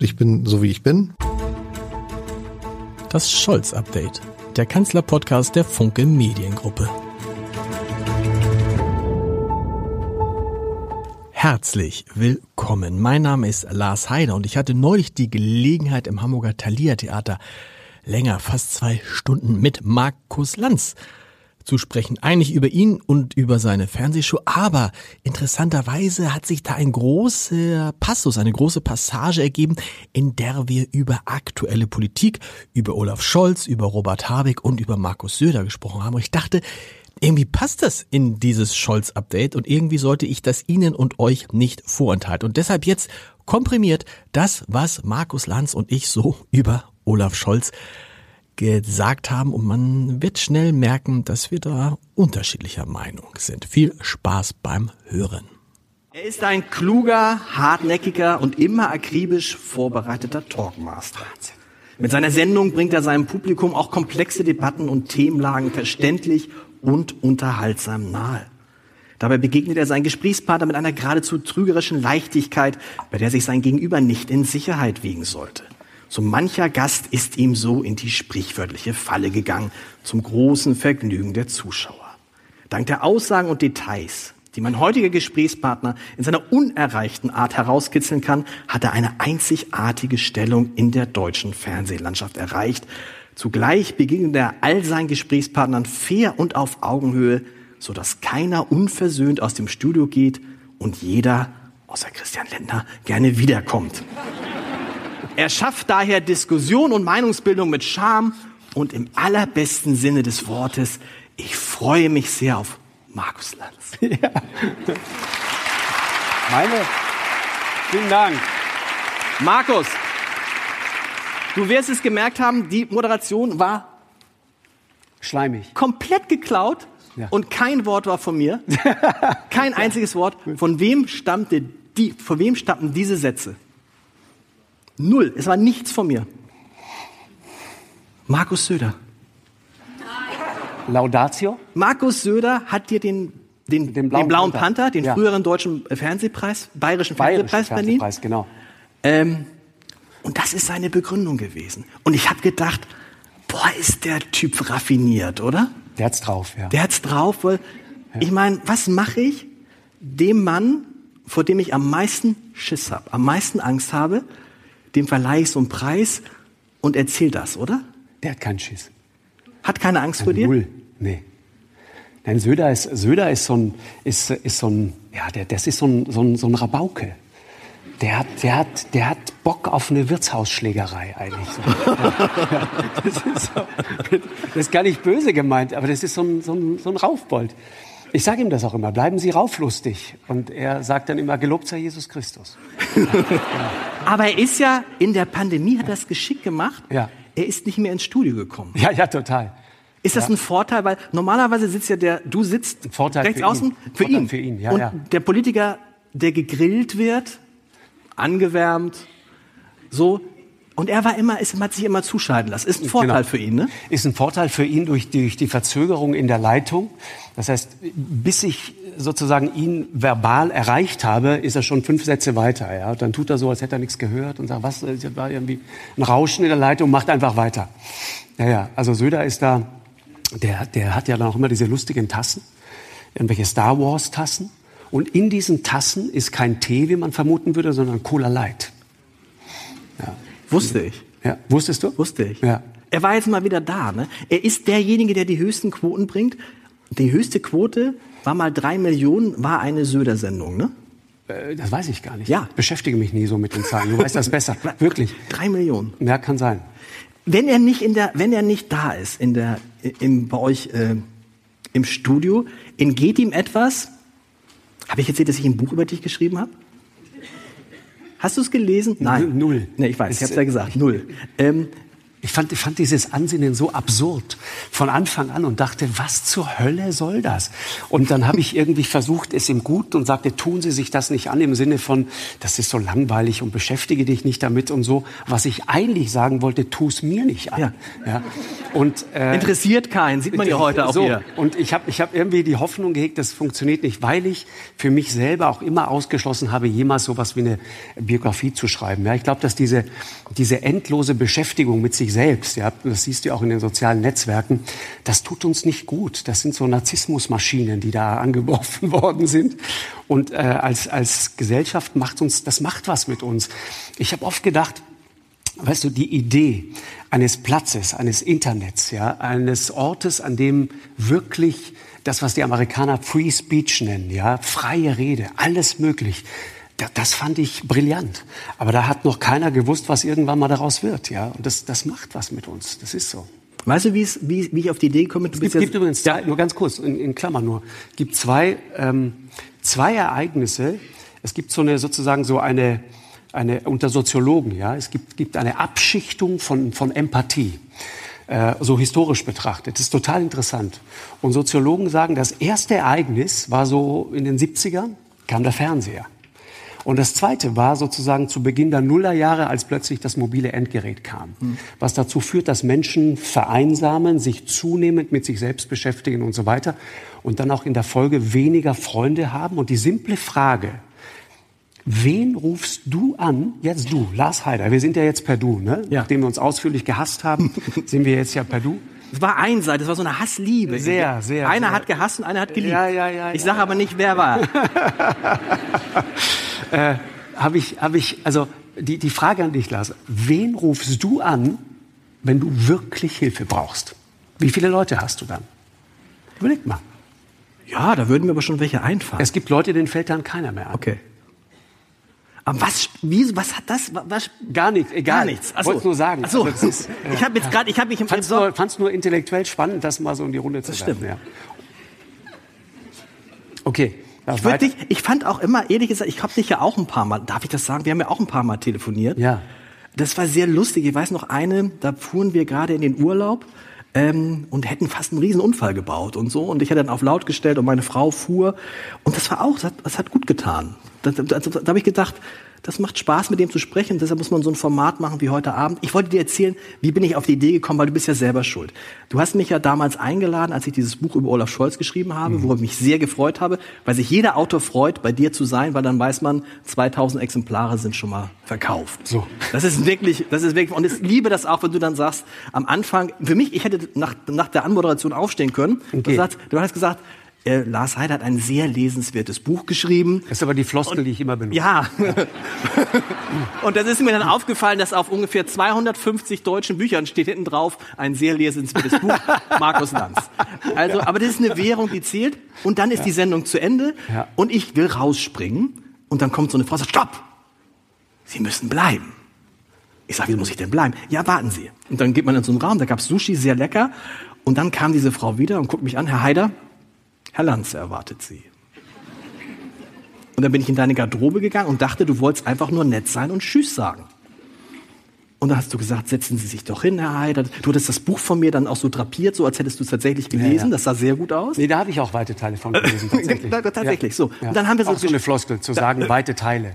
Ich bin so wie ich bin. Das Scholz-Update, der Kanzler-Podcast der Funke Mediengruppe. Herzlich willkommen. Mein Name ist Lars Heider und ich hatte neulich die Gelegenheit im Hamburger Thalia Theater länger, fast zwei Stunden mit Markus Lanz zu sprechen. Eigentlich über ihn und über seine Fernsehshow. Aber interessanterweise hat sich da ein großer Passus, eine große Passage ergeben, in der wir über aktuelle Politik, über Olaf Scholz, über Robert Habeck und über Markus Söder gesprochen haben. Und ich dachte, irgendwie passt das in dieses Scholz-Update und irgendwie sollte ich das Ihnen und euch nicht vorenthalten. Und deshalb jetzt komprimiert das, was Markus Lanz und ich so über Olaf Scholz gesagt haben und man wird schnell merken, dass wir da unterschiedlicher Meinung sind. Viel Spaß beim Hören. Er ist ein kluger, hartnäckiger und immer akribisch vorbereiteter Talkmaster. Mit seiner Sendung bringt er seinem Publikum auch komplexe Debatten und Themenlagen verständlich und unterhaltsam nahe. Dabei begegnet er seinen Gesprächspartner mit einer geradezu trügerischen Leichtigkeit, bei der sich sein Gegenüber nicht in Sicherheit wiegen sollte. So mancher Gast ist ihm so in die sprichwörtliche Falle gegangen, zum großen Vergnügen der Zuschauer. Dank der Aussagen und Details, die mein heutiger Gesprächspartner in seiner unerreichten Art herauskitzeln kann, hat er eine einzigartige Stellung in der deutschen Fernsehlandschaft erreicht. Zugleich begegnet er all seinen Gesprächspartnern fair und auf Augenhöhe, so dass keiner unversöhnt aus dem Studio geht und jeder, außer Christian Lindner, gerne wiederkommt. Er schafft daher Diskussion und Meinungsbildung mit Charme und im allerbesten Sinne des Wortes, ich freue mich sehr auf Markus Lanz. Ja. Meine, vielen Dank. Markus, du wirst es gemerkt haben, die Moderation war schleimig. Komplett geklaut ja. und kein Wort war von mir. kein einziges Wort. Von wem stammte die, von wem stammten diese Sätze? Null. Es war nichts von mir. Markus Söder. Laudatio? Markus Söder hat dir den, den, den blauen, den blauen Panther, Panther, den ja. früheren deutschen Fernsehpreis, bayerischen Fernsehpreis Berlin. Fernsehpreis, genau. Ähm, und das ist seine Begründung gewesen. Und ich habe gedacht, boah, ist der Typ raffiniert, oder? Der hat's drauf, ja. Der hat's drauf, weil ja. ich meine, was mache ich dem Mann, vor dem ich am meisten Schiss habe, am meisten Angst habe, dem verleihe ich so einen Preis und erzähl das, oder? Der hat keinen Schiss. Hat keine Angst vor dir? Null, nee. Nein, Söder ist, Söder ist so ein, ist, ist so ein, ja, der, das ist so ein, so ein, so ein Rabauke. Der hat, der, hat, der hat Bock auf eine Wirtshausschlägerei eigentlich. So. Ja, das, ist so, das ist gar nicht böse gemeint, aber das ist so ein, so ein, so ein Raufbold. Ich sage ihm das auch immer, bleiben Sie rauflustig. Und er sagt dann immer, gelobt sei Jesus Christus. Aber er ist ja, in der Pandemie hat er das geschickt gemacht. Ja. Er ist nicht mehr ins Studio gekommen. Ja, ja, total. Ist das ja. ein Vorteil? Weil normalerweise sitzt ja der, du sitzt Vorteil rechts für außen, ihn. für Vorteil ihn. Für ihn, ja, Und ja. der Politiker, der gegrillt wird, angewärmt, so, und er war immer, ist, hat sich immer zuschalten lassen. Ist ein Vorteil genau. für ihn, ne? Ist ein Vorteil für ihn durch die, durch die Verzögerung in der Leitung. Das heißt, bis ich sozusagen ihn verbal erreicht habe, ist er schon fünf Sätze weiter. Ja? Dann tut er so, als hätte er nichts gehört und sagt, was, das war irgendwie ein Rauschen in der Leitung, macht einfach weiter. Ja, ja, also Söder ist da, der, der hat ja dann auch immer diese lustigen Tassen, irgendwelche Star Wars Tassen. Und in diesen Tassen ist kein Tee, wie man vermuten würde, sondern Cola Light. Ja. Wusste ich. Ja. Wusstest du? Wusste ich. Ja. Er war jetzt mal wieder da. Ne? Er ist derjenige, der die höchsten Quoten bringt. Die höchste Quote war mal drei Millionen, war eine Söder-Sendung, ne? Äh, das weiß ich gar nicht. Ja. Ich beschäftige mich nie so mit den Zahlen. Du weißt das besser. Wirklich. Drei Millionen. Ja, kann sein. Wenn er nicht in der, wenn er nicht da ist in der, im, bei euch äh, im Studio, entgeht ihm etwas. Habe ich erzählt, dass ich ein Buch über dich geschrieben habe? Hast du es gelesen? Nein. Null. Nee, ich weiß, ich habe es ja gesagt. Null. Ähm, ich fand, ich fand dieses Ansinnen so absurd von Anfang an und dachte, was zur Hölle soll das? Und dann habe ich irgendwie versucht, es ihm gut und sagte, tun Sie sich das nicht an im Sinne von, das ist so langweilig und beschäftige dich nicht damit und so. Was ich eigentlich sagen wollte, tu es mir nicht an. Ja. Ja. Und, äh, Interessiert keinen, sieht man ja heute auch so. hier. Und ich habe ich hab irgendwie die Hoffnung gehegt, das funktioniert nicht, weil ich für mich selber auch immer ausgeschlossen habe, jemals sowas wie eine Biografie zu schreiben. Ja, ich glaube, dass diese, diese endlose Beschäftigung mit sich selbst, ja, das siehst du auch in den sozialen Netzwerken, das tut uns nicht gut. Das sind so Narzissmusmaschinen, die da angeworfen worden sind. Und äh, als, als Gesellschaft macht uns, das macht was mit uns. Ich habe oft gedacht, weißt du, die Idee eines Platzes, eines Internets, ja, eines Ortes, an dem wirklich das, was die Amerikaner Free Speech nennen, ja, freie Rede, alles möglich. Das fand ich brillant. Aber da hat noch keiner gewusst, was irgendwann mal daraus wird, ja. Und das, das macht was mit uns. Das ist so. Weißt du, wie, wie ich auf die Idee komme? Du es gibt, gibt übrigens, ja, nur ganz kurz, in, in Klammern nur, gibt zwei, ähm, zwei Ereignisse. Es gibt so eine, sozusagen so eine, eine, unter Soziologen, ja, es gibt, gibt eine Abschichtung von, von Empathie, äh, so historisch betrachtet. Das ist total interessant. Und Soziologen sagen, das erste Ereignis war so in den 70ern, kam der Fernseher. Und das Zweite war sozusagen zu Beginn der Nullerjahre, als plötzlich das mobile Endgerät kam, hm. was dazu führt, dass Menschen vereinsamen, sich zunehmend mit sich selbst beschäftigen und so weiter und dann auch in der Folge weniger Freunde haben. Und die simple Frage, Wen rufst du an? Jetzt du, Lars Heider. Wir sind ja jetzt per Du, ne? Ja. Nachdem wir uns ausführlich gehasst haben, sind wir jetzt ja per Du. Es war einseitig, es war so eine Hassliebe. Sehr, sehr. Einer sehr. hat gehasst und einer hat geliebt. Ja, ja, ja. Ich sage ja. aber nicht, wer war. äh, habe ich, habe ich, also die, die Frage an dich, Lars. Wen rufst du an, wenn du wirklich Hilfe brauchst? Wie viele Leute hast du dann? Überleg mal. Ja, da würden mir aber schon welche einfallen. Es gibt Leute, denen fällt dann keiner mehr an. Okay. Aber was, wie, was hat das? Was? Gar nichts, egal. Gar nichts. Achso. Wollte nur sagen. Achso. Also ist, ich habe jetzt gerade, ich habe mich im fand's nur, fand's nur intellektuell spannend, das mal so in die Runde zu das werfen. Stimmt. Ja. Okay. Ich, dich, ich fand auch immer, ehrlich gesagt, ich habe dich ja auch ein paar Mal, darf ich das sagen? Wir haben ja auch ein paar Mal telefoniert. Ja. Das war sehr lustig. Ich weiß noch eine, da fuhren wir gerade in den Urlaub ähm, und hätten fast einen riesen Unfall gebaut und so. Und ich hatte dann auf laut gestellt und meine Frau fuhr. Und das war auch, das hat, das hat gut getan. Da, da, da, da habe ich gedacht, das macht Spaß, mit dem zu sprechen. Deshalb muss man so ein Format machen wie heute Abend. Ich wollte dir erzählen, wie bin ich auf die Idee gekommen, weil du bist ja selber schuld. Du hast mich ja damals eingeladen, als ich dieses Buch über Olaf Scholz geschrieben habe, mhm. worüber ich mich sehr gefreut habe, weil sich jeder Autor freut, bei dir zu sein, weil dann weiß man, 2000 Exemplare sind schon mal verkauft. So. Das ist wirklich, das ist wirklich, und ich liebe das auch, wenn du dann sagst, am Anfang, für mich, ich hätte nach, nach der Anmoderation aufstehen können. Okay. Du, sagst, du hast gesagt, äh, Lars Heider hat ein sehr lesenswertes Buch geschrieben. Das ist aber die Floskel, und, die ich immer benutze. Ja. und das ist mir dann aufgefallen, dass auf ungefähr 250 deutschen Büchern steht hinten drauf ein sehr lesenswertes Buch, Markus Lanz. Also, aber das ist eine Währung, die zählt. Und dann ist ja. die Sendung zu Ende ja. und ich will rausspringen und dann kommt so eine Frau und sagt, stopp! Sie müssen bleiben. Ich sage, wie muss ich denn bleiben? Ja, warten Sie. Und dann geht man in so einen Raum, da gab es Sushi, sehr lecker. Und dann kam diese Frau wieder und guckt mich an, Herr Heider, Herr Lanz erwartet Sie. Und dann bin ich in deine Garderobe gegangen und dachte, du wolltest einfach nur nett sein und Tschüss sagen. Und dann hast du gesagt, setzen Sie sich doch hin, Herr Heider. Du hattest das Buch von mir dann auch so drapiert, so als hättest du es tatsächlich gelesen. Ja, ja. Das sah sehr gut aus. Nee, da habe ich auch weite Teile von gelesen, tatsächlich. tatsächlich, ja. so. Und dann haben wir so, auch so eine Floskel, zu sagen, weite Teile.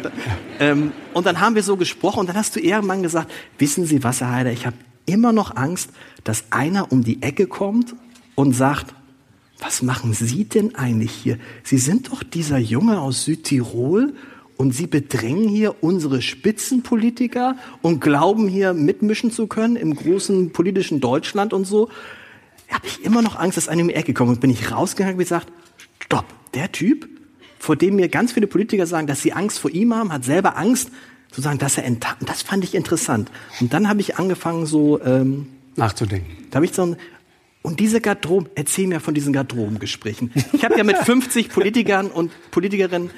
ähm, und dann haben wir so gesprochen und dann hast du irgendwann gesagt, wissen Sie was, Herr Heider, ich habe immer noch Angst, dass einer um die Ecke kommt und sagt, was machen Sie denn eigentlich hier? Sie sind doch dieser Junge aus Südtirol und Sie bedrängen hier unsere Spitzenpolitiker und glauben hier mitmischen zu können im großen politischen Deutschland und so. Habe ich immer noch Angst, dass einer um die Ecke kommt. Und bin ich rausgegangen und gesagt, stopp, der Typ, vor dem mir ganz viele Politiker sagen, dass sie Angst vor ihm haben, hat selber Angst, zu sagen, dass er enttarnt. Das fand ich interessant. Und dann habe ich angefangen, so ähm, nachzudenken. Da habe ich so ein, und diese Garderoben, erzähl mir von diesen Garderobengesprächen. Ich habe ja mit 50 Politikern und Politikerinnen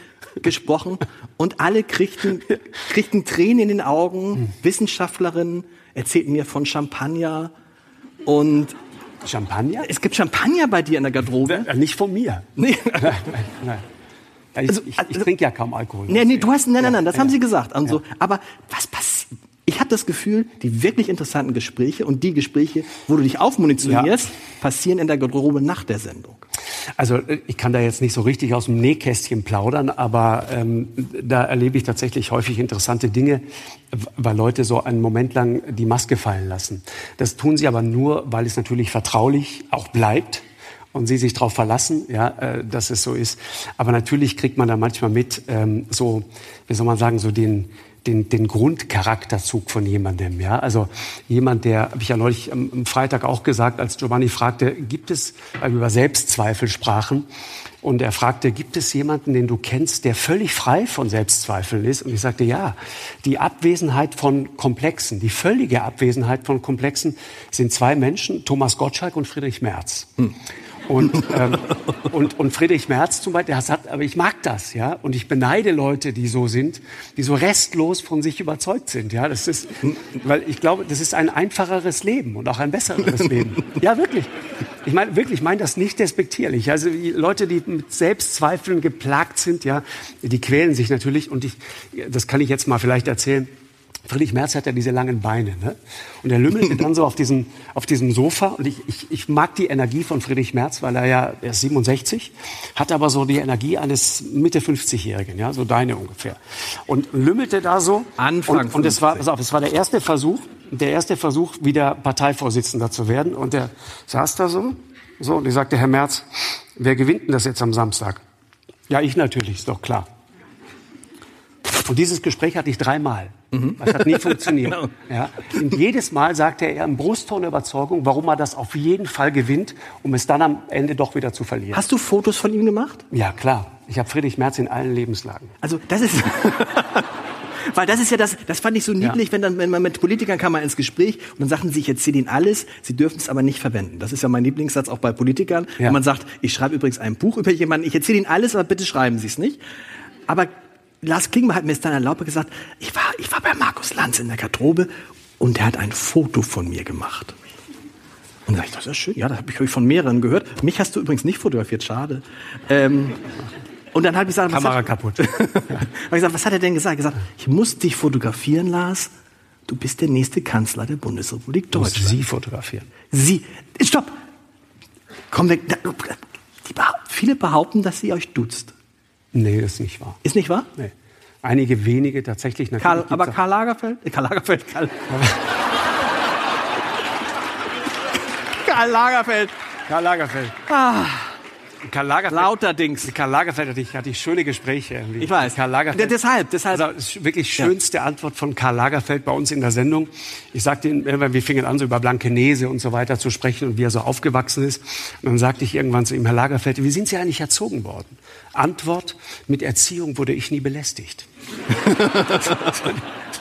gesprochen und alle kriegten, kriegten Tränen in den Augen. Wissenschaftlerinnen erzählten mir von Champagner und Champagner? Es gibt Champagner bei dir in der Garderobe. Nicht von mir. Nee. nein, nein. Ich, also, ich, ich, trinke ja kaum Alkohol. Nee, nee, du hast, nein, nein, nein, das ja, haben sie gesagt. Also, ja. Aber was passiert? Ich habe das Gefühl, die wirklich interessanten Gespräche und die Gespräche, wo du dich aufmunitionierst, ja. passieren in der Garderobe nach der Sendung. Also äh, ich kann da jetzt nicht so richtig aus dem Nähkästchen plaudern, aber ähm, da erlebe ich tatsächlich häufig interessante Dinge, weil Leute so einen Moment lang die Maske fallen lassen. Das tun sie aber nur, weil es natürlich vertraulich auch bleibt und sie sich darauf verlassen, ja, äh, dass es so ist. Aber natürlich kriegt man da manchmal mit, ähm, so, wie soll man sagen, so den, den, den Grundcharakterzug von jemandem. Ja? Also jemand, der, habe ich ja neulich am, Freitag auch gesagt, als Giovanni fragte, gibt es, weil wir über Selbstzweifel sprachen, und er fragte, gibt es jemanden, den du kennst, der völlig frei von Selbstzweifeln ist? Und ich sagte, ja, die Abwesenheit von Komplexen, die völlige Abwesenheit von Komplexen sind zwei Menschen, Thomas Gottschalk und Friedrich Merz. Hm. Und, ähm, und, und Friedrich Merz zum Beispiel, der sagt, aber ich mag das, ja. Und ich beneide Leute, die so sind, die so restlos von sich überzeugt sind, ja. Das ist, weil ich glaube, das ist ein einfacheres Leben und auch ein besseres Leben. Ja, wirklich. Ich meine, wirklich, ich meine das nicht despektierlich. Also die Leute, die mit Selbstzweifeln geplagt sind, ja, die quälen sich natürlich. Und ich, das kann ich jetzt mal vielleicht erzählen. Friedrich Merz hat ja diese langen Beine. Ne? Und er lümmelte dann so auf diesem, auf diesem Sofa. Und ich, ich, ich mag die Energie von Friedrich Merz, weil er ja, er ist 67, hat aber so die Energie eines Mitte 50-Jährigen, ja, so deine ungefähr. Und lümmelte da so. Anfang Und, und es war, pass auf, es war der erste Versuch, der erste Versuch, wieder Parteivorsitzender zu werden. Und der saß da so, so, und ich sagte, Herr Merz, wer gewinnt denn das jetzt am Samstag? Ja, ich natürlich, ist doch klar. Und dieses Gespräch hatte ich dreimal. Mhm. Das hat nie funktioniert. genau. ja. Und jedes Mal sagte er im Brustton Überzeugung, warum er das auf jeden Fall gewinnt, um es dann am Ende doch wieder zu verlieren. Hast du Fotos von ihm gemacht? Ja, klar. Ich habe Friedrich Merz in allen Lebenslagen. Also das ist... Weil das ist ja das, das fand ich so niedlich, ja. wenn, dann, wenn man mit Politikern kam man ins Gespräch und dann sagten sie, ich erzähle ihnen alles, sie dürfen es aber nicht verwenden. Das ist ja mein Lieblingssatz auch bei Politikern. Ja. Wenn man sagt, ich schreibe übrigens ein Buch über jemanden, ich erzähle ihnen alles, aber bitte schreiben Sie es nicht. Aber Lars Klingbeil hat mir dann erlaubt gesagt, ich war, ich war bei Markus Lanz in der Garderobe und der hat ein Foto von mir gemacht. Und da ich, das ist schön. Ja, das habe ich von mehreren gehört. Mich hast du übrigens nicht fotografiert, schade. Ähm, und dann habe ich gesagt, Kamera hat, kaputt. hab ich gesagt, was hat er denn gesagt? Er hat gesagt, ich muss dich fotografieren, Lars. Du bist der nächste Kanzler der Bundesrepublik Deutschland. Sie fotografieren. Sie. Stopp. Komm weg. Die, viele behaupten, dass sie euch duzt. Nee, ist nicht wahr. Ist nicht wahr? Nee. Einige wenige tatsächlich natürlich. Karl, aber Karl Lagerfeld? Äh, Karl Lagerfeld, Karl. Karl Lagerfeld. Karl Lagerfeld. Ah. Karl Lagerfeld. Lauterdings. Karl Lagerfeld hatte ich, hatte ich schöne Gespräche. Irgendwie. Ich weiß. Karl Lagerfeld. deshalb, deshalb. Also wirklich schönste ja. Antwort von Karl Lagerfeld bei uns in der Sendung. Ich sagte ihm, wir fingen an, so über Blankenese und so weiter zu sprechen und wie er so aufgewachsen ist. Und dann sagte ich irgendwann zu ihm, Herr Lagerfeld, wie sind Sie eigentlich erzogen worden? Antwort, mit Erziehung wurde ich nie belästigt. das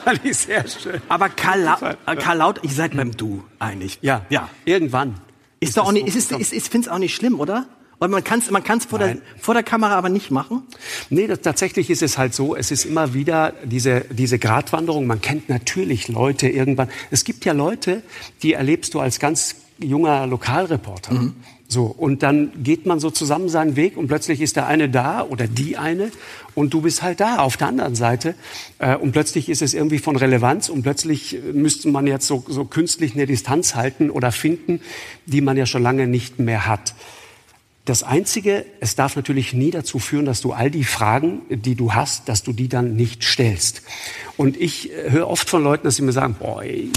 fand ich sehr schön. Aber Karl, La Karl Laut, ich seid beim Du eigentlich. Ja, ja. Irgendwann. Ist, ist doch auch nicht, ist, ist, ist, ich finde es auch nicht schlimm, oder? Und man kann es man kann's vor, der, vor der Kamera aber nicht machen? Nee, das, tatsächlich ist es halt so, es ist immer wieder diese, diese Gratwanderung. Man kennt natürlich Leute irgendwann. Es gibt ja Leute, die erlebst du als ganz junger Lokalreporter. Mhm. So, und dann geht man so zusammen seinen Weg und plötzlich ist der eine da oder die eine und du bist halt da auf der anderen Seite. Äh, und plötzlich ist es irgendwie von Relevanz und plötzlich müsste man jetzt so, so künstlich eine Distanz halten oder finden, die man ja schon lange nicht mehr hat. Das Einzige, es darf natürlich nie dazu führen, dass du all die Fragen, die du hast, dass du die dann nicht stellst. Und ich äh, höre oft von Leuten, dass sie mir sagen, boah, ich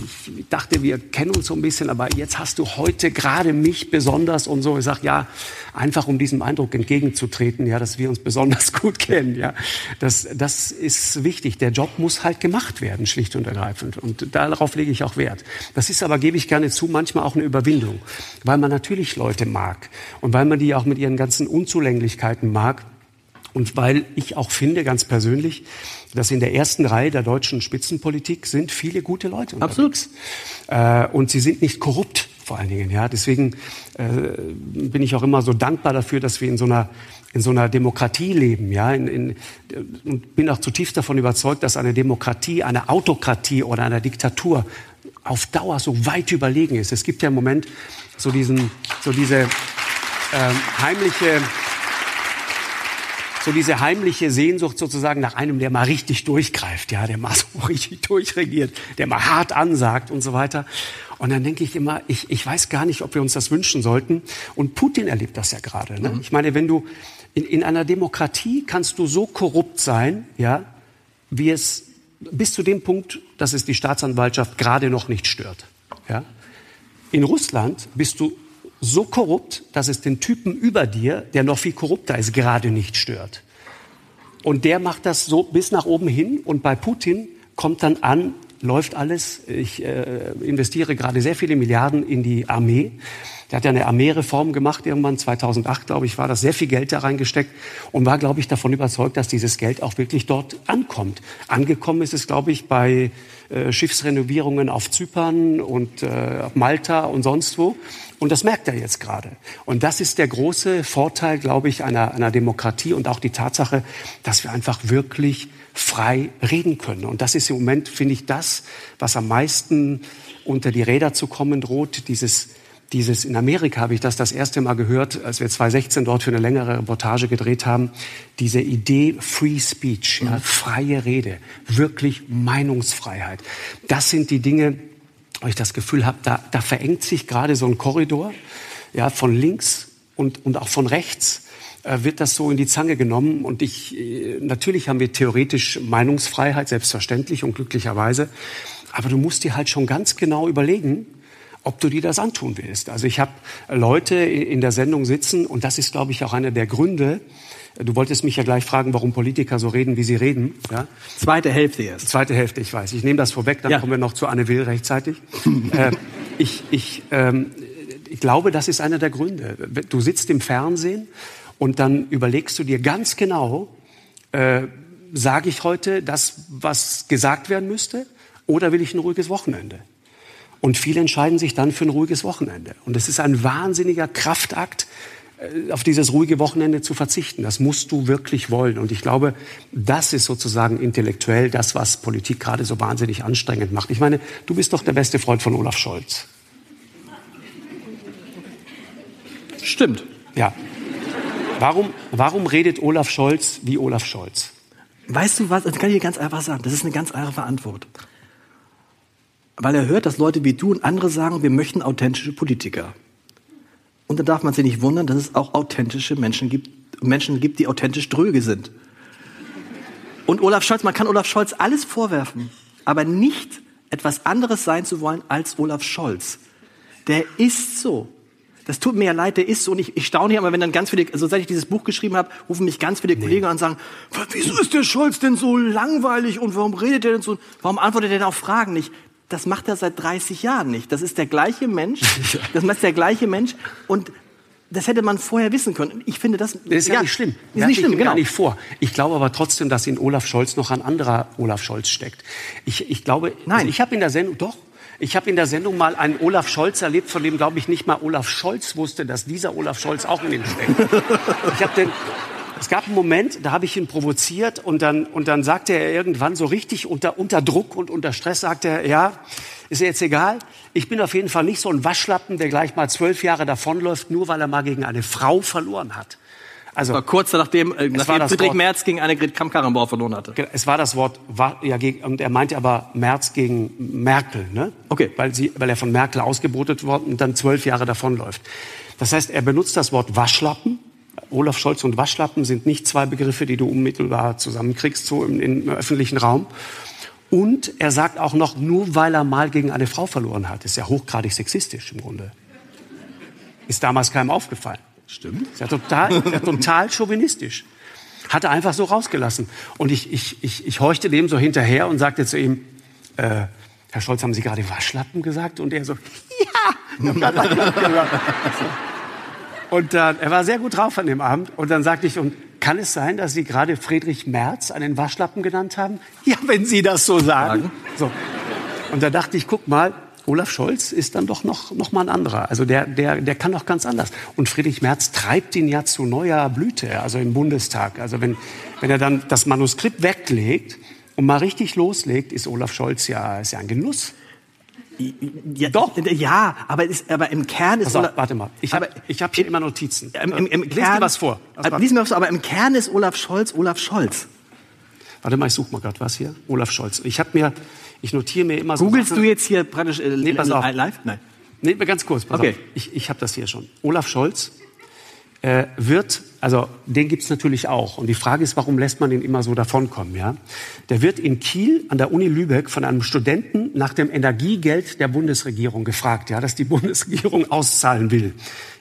dachte, wir kennen uns so ein bisschen, aber jetzt hast du heute gerade mich besonders und so. Ich sage, ja, einfach um diesem Eindruck entgegenzutreten, ja, dass wir uns besonders gut kennen. Ja, das, das ist wichtig. Der Job muss halt gemacht werden, schlicht und ergreifend. Und darauf lege ich auch Wert. Das ist aber, gebe ich gerne zu, manchmal auch eine Überwindung, weil man natürlich Leute mag und weil man die auch mit ihren ganzen Unzulänglichkeiten mag. Und weil ich auch finde, ganz persönlich, dass in der ersten Reihe der deutschen Spitzenpolitik sind viele gute Leute unterwegs. Absolut. Äh, und sie sind nicht korrupt, vor allen Dingen. Ja, deswegen äh, bin ich auch immer so dankbar dafür, dass wir in so einer in so einer Demokratie leben, ja, in, in, und bin auch zutiefst davon überzeugt, dass eine Demokratie, eine Autokratie oder eine Diktatur auf Dauer so weit überlegen ist. Es gibt ja im Moment so diesen, so diese ähm, heimliche, so diese heimliche Sehnsucht sozusagen nach einem, der mal richtig durchgreift, ja, der mal so richtig durchregiert, der mal hart ansagt und so weiter. Und dann denke ich immer, ich, ich weiß gar nicht, ob wir uns das wünschen sollten. Und Putin erlebt das ja gerade. Ne? Mhm. Ich meine, wenn du in, in einer Demokratie kannst du so korrupt sein, ja, wie es bis zu dem Punkt, dass es die Staatsanwaltschaft gerade noch nicht stört. Ja? In Russland bist du so korrupt, dass es den Typen über dir, der noch viel korrupter ist, gerade nicht stört. Und der macht das so bis nach oben hin. Und bei Putin kommt dann an, läuft alles. Ich äh, investiere gerade sehr viele Milliarden in die Armee. Der hat ja eine Armeereform gemacht, irgendwann 2008, glaube ich, war das sehr viel Geld da reingesteckt und war, glaube ich, davon überzeugt, dass dieses Geld auch wirklich dort ankommt. Angekommen ist es, glaube ich, bei äh, Schiffsrenovierungen auf Zypern und äh, auf Malta und sonst wo. Und das merkt er jetzt gerade. Und das ist der große Vorteil, glaube ich, einer, einer Demokratie und auch die Tatsache, dass wir einfach wirklich frei reden können. Und das ist im Moment, finde ich, das, was am meisten unter die Räder zu kommen droht, dieses dieses, in Amerika habe ich das das erste Mal gehört, als wir 2016 dort für eine längere Reportage gedreht haben, diese Idee Free Speech, ja, mhm. freie Rede, wirklich Meinungsfreiheit. Das sind die Dinge, wo ich das Gefühl habe, da, da verengt sich gerade so ein Korridor, ja, von links und, und auch von rechts äh, wird das so in die Zange genommen. Und ich, äh, natürlich haben wir theoretisch Meinungsfreiheit, selbstverständlich und glücklicherweise. Aber du musst dir halt schon ganz genau überlegen, ob du dir das antun willst. Also ich habe Leute in der Sendung sitzen und das ist, glaube ich, auch einer der Gründe. Du wolltest mich ja gleich fragen, warum Politiker so reden, wie sie reden. Ja? Zweite Hälfte erst. Zweite Hälfte, ich weiß. Ich nehme das vorweg, dann ja. kommen wir noch zu Anne Will rechtzeitig. äh, ich, ich, ähm, ich glaube, das ist einer der Gründe. Du sitzt im Fernsehen und dann überlegst du dir ganz genau, äh, sage ich heute das, was gesagt werden müsste, oder will ich ein ruhiges Wochenende? Und viele entscheiden sich dann für ein ruhiges Wochenende. Und es ist ein wahnsinniger Kraftakt, auf dieses ruhige Wochenende zu verzichten. Das musst du wirklich wollen. Und ich glaube, das ist sozusagen intellektuell das, was Politik gerade so wahnsinnig anstrengend macht. Ich meine, du bist doch der beste Freund von Olaf Scholz. Stimmt. Ja. Warum, warum redet Olaf Scholz wie Olaf Scholz? Weißt du was? Das kann ich dir ganz einfach sagen. Das ist eine ganz einfache Antwort weil er hört, dass Leute wie du und andere sagen, wir möchten authentische Politiker. Und dann darf man sich nicht wundern, dass es auch authentische Menschen gibt, Menschen gibt, die authentisch dröge sind. Und Olaf Scholz, man kann Olaf Scholz alles vorwerfen, aber nicht etwas anderes sein zu wollen als Olaf Scholz. Der ist so. Das tut mir ja leid, der ist so. Und ich, ich staune hier immer, wenn dann ganz viele, also seit ich dieses Buch geschrieben habe, rufen mich ganz viele nee. Kollegen an und sagen, wieso ist der Scholz denn so langweilig und warum redet er denn so, warum antwortet er denn auf Fragen nicht? Das macht er seit 30 Jahren nicht. Das ist der gleiche Mensch, das ist der gleiche Mensch und das hätte man vorher wissen können. Ich finde das, das ist ja, ja nicht schlimm. Ist nicht schlimm, genau. gar nicht vor. Ich glaube aber trotzdem, dass in Olaf Scholz noch ein anderer Olaf Scholz steckt. Ich, ich glaube, nein, also ich habe in der Sendung doch. Ich habe in der Sendung mal einen Olaf Scholz erlebt, von dem glaube ich nicht mal Olaf Scholz wusste, dass dieser Olaf Scholz auch in ihm steckt. Ich habe den, es gab einen Moment, da habe ich ihn provoziert und dann, und dann sagte er irgendwann so richtig unter, unter Druck und unter Stress, sagte er, ja, ist jetzt egal. Ich bin auf jeden Fall nicht so ein Waschlappen, der gleich mal zwölf Jahre davonläuft, nur weil er mal gegen eine Frau verloren hat. Also war kurz nachdem, äh, nachdem Friedrich Wort, Merz gegen Annegret Kamm-Karrenbauer verloren hatte. Es war das Wort, ja, gegen, und er meinte aber Merz gegen Merkel, ne? Okay. Weil, sie, weil er von Merkel ausgebotet worden und dann zwölf Jahre davonläuft. Das heißt, er benutzt das Wort Waschlappen Olaf Scholz und Waschlappen sind nicht zwei Begriffe, die du unmittelbar zusammenkriegst, so im, im öffentlichen Raum. Und er sagt auch noch, nur weil er mal gegen eine Frau verloren hat, ist ja hochgradig sexistisch im Grunde. Ist damals keinem aufgefallen. Stimmt. Ist ja total, ist ja total chauvinistisch. Hat er einfach so rausgelassen. Und ich, ich, ich, ich horchte dem so hinterher und sagte zu ihm, äh, Herr Scholz, haben Sie gerade Waschlappen gesagt? Und er so, ja, ich habe Waschlappen gesagt. Und äh, er war sehr gut drauf an dem Abend. Und dann sagte ich, und kann es sein, dass Sie gerade Friedrich Merz einen Waschlappen genannt haben? Ja, wenn Sie das so sagen. So. Und da dachte ich, guck mal, Olaf Scholz ist dann doch noch, noch mal ein anderer. Also der, der, der kann doch ganz anders. Und Friedrich Merz treibt ihn ja zu neuer Blüte, also im Bundestag. Also wenn, wenn er dann das Manuskript weglegt und mal richtig loslegt, ist Olaf Scholz ja, ist ja ein Genuss. Ja, Doch. Ja, aber, ist, aber im Kern ist... Auf, warte mal. Ich habe hab hier immer Notizen. Im, im, im Lies Kern, dir was vor. Also, lies mir was vor, aber im Kern ist Olaf Scholz Olaf Scholz. Warte mal, ich suche mal gerade was hier. Olaf Scholz. Ich habe mir, ich notiere mir immer so Googlest Sachen. du jetzt hier praktisch äh, Nee, pass auf. live? Nein. Nee, ganz kurz, pass Okay. auf. Ich, ich habe das hier schon. Olaf Scholz äh, wird, also den gibt's natürlich auch. Und die Frage ist, warum lässt man den immer so davonkommen? Ja? Der wird in Kiel an der Uni Lübeck von einem Studenten nach dem Energiegeld der Bundesregierung gefragt, ja, das die Bundesregierung auszahlen will.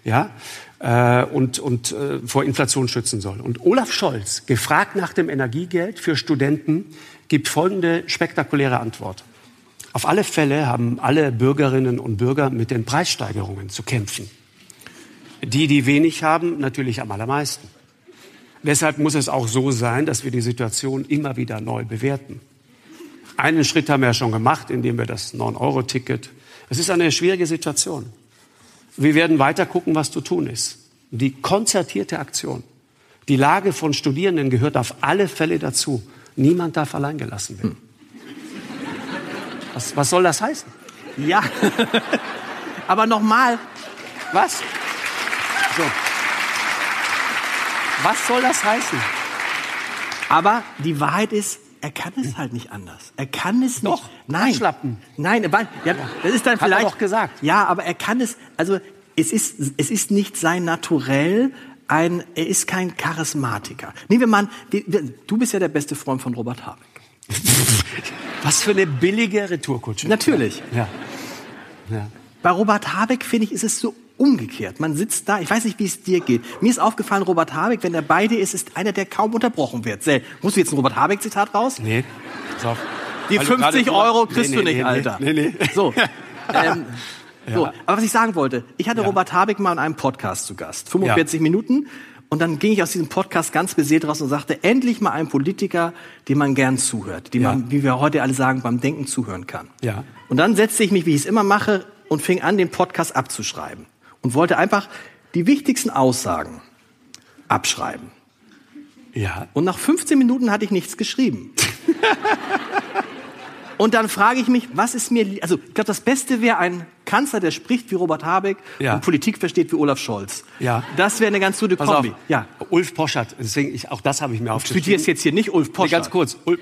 Ja? äh, und, und äh, vor Inflation schützen soll. Und Olaf Scholz, gefragt nach dem Energiegeld für Studenten, gibt folgende spektakuläre Antwort. Auf alle Fälle haben alle Bürgerinnen und Bürger mit den Preissteigerungen zu kämpfen. Die, die wenig haben, natürlich am allermeisten. Deshalb muss es auch so sein, dass wir die Situation immer wieder neu bewerten. Einen Schritt haben wir ja schon gemacht, indem wir das 9-Euro-Ticket. Es ist eine schwierige Situation. Wir werden weiter gucken, was zu tun ist. Die konzertierte Aktion. Die Lage von Studierenden gehört auf alle Fälle dazu. Niemand darf allein gelassen werden. Was, was soll das heißen? Ja. aber nochmal, Was? So. Was soll das heißen? aber die Wahrheit ist, er kann es halt nicht anders. Er kann es nicht. Doch, Nein. Arschlappen. Nein, weil, ja, das ist dann Hat er vielleicht. doch gesagt. Ja, aber er kann es, also, es ist, es ist nicht sein Naturell, ein, er ist kein Charismatiker. Nehmen wir mal, an, du bist ja der beste Freund von Robert Habeck. Was für eine billige Retourkutsche. Natürlich. Ja. ja. Bei Robert Habeck, finde ich, ist es so umgekehrt. Man sitzt da, ich weiß nicht, wie es dir geht. Mir ist aufgefallen, Robert Habeck, wenn er bei dir ist, ist einer, der kaum unterbrochen wird. Sel, musst du jetzt ein Robert Habeck-Zitat raus? Nee. Pass auf. Die Weil du 50 gerade- Euro Nee, kriegst nee, du nicht, nee, Alter. Nee, nee. So. Ähm, so. Ja. Aber was ich sagen wollte, ich hatte Ja. Robert Habeck mal in einem Podcast zu Gast. 45 Minuten. Und dann ging ich aus diesem Podcast ganz beseelt raus und sagte, endlich mal ein Politiker, dem man gern zuhört, dem Ja. man, wie wir heute alle sagen, beim Denken zuhören kann. Ja. Und dann setzte ich mich, wie ich es immer mache, und fing an, den Podcast abzuschreiben. Und wollte einfach die wichtigsten Aussagen abschreiben. Ja. Und nach 15 Minuten hatte ich nichts geschrieben. Und dann frage ich mich, was ist mir, also ich glaube, das Beste wäre ein Kanzler, der spricht wie Robert Habeck Ja. und Politik versteht wie Olaf Scholz. Ja. Das wäre eine ganz gute Pass Kombi. auf. Ja. Ulf Poschert. Deswegen, ich, auch das habe ich mir Du aufgeschrieben. studierst jetzt hier nicht Ulf Nee, Poschardt. ganz kurz. Ulf.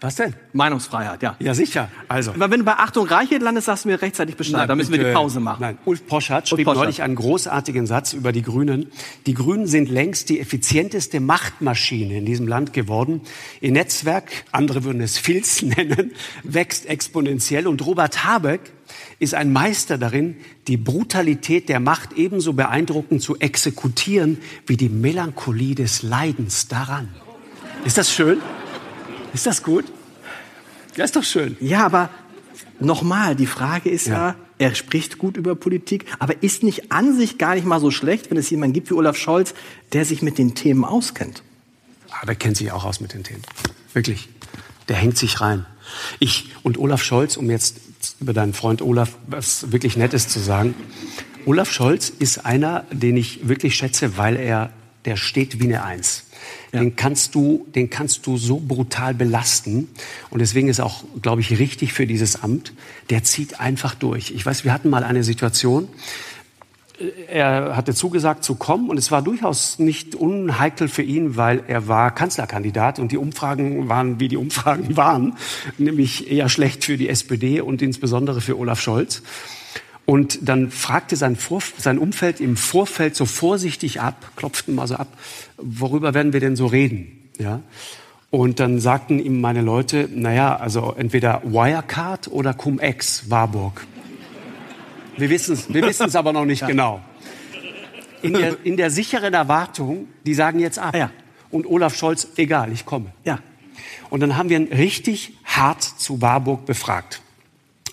Was denn? Meinungsfreiheit, ja. Ja, sicher. Also. Aber wenn du bei Achtung Reiche landest, sagst du mir rechtzeitig Bescheid. dann müssen wir die. Pause machen. Nein, Ulf Poschardt schrieb Poschardt. neulich einen großartigen Satz über die Grünen. Die Grünen sind längst die effizienteste Machtmaschine in diesem Land geworden. Ihr Netzwerk, andere würden es Filz nennen, wächst exponentiell. Und Robert Habeck ist ein Meister darin, die Brutalität der Macht ebenso beeindruckend zu exekutieren wie die Melancholie des Leidens daran. Ist das schön? Ist das gut? Ja, ist doch schön. Ja, aber nochmal, die Frage ist ja. Ja. er spricht gut über Politik, aber ist nicht an sich gar nicht mal so schlecht, wenn es jemanden gibt wie Olaf Scholz, der sich mit den Themen auskennt. Ah, der kennt sich auch aus mit den Themen. Wirklich. Der hängt sich rein. Ich und Olaf Scholz, um jetzt über deinen Freund Olaf was wirklich Nettes zu sagen. Olaf Scholz ist einer, den ich wirklich schätze, weil er, der steht wie eine Eins. Den kannst du, den kannst du so brutal belasten. Und deswegen ist auch, glaube ich, richtig für dieses Amt. Der zieht einfach durch. Ich weiß, wir hatten mal eine Situation, er hatte zugesagt zu kommen und es war durchaus nicht unheikel für ihn, weil er war Kanzlerkandidat und die Umfragen waren, wie die Umfragen waren, nämlich eher schlecht für die SPD und insbesondere für Olaf Scholz. Und dann fragte sein, Vor sein Umfeld im Vorfeld so vorsichtig ab, klopften mal so ab, worüber werden wir denn so reden? Ja? Und dann sagten ihm meine Leute, naja, also entweder Wirecard oder Cum-Ex, Warburg. Wir wissen es wir wissen's aber noch nicht genau. In der, in der sicheren Erwartung, die sagen jetzt ab. Ja. Und Olaf Scholz, egal, ich komme. Ja. Und dann haben wir ihn richtig hart zu Warburg befragt.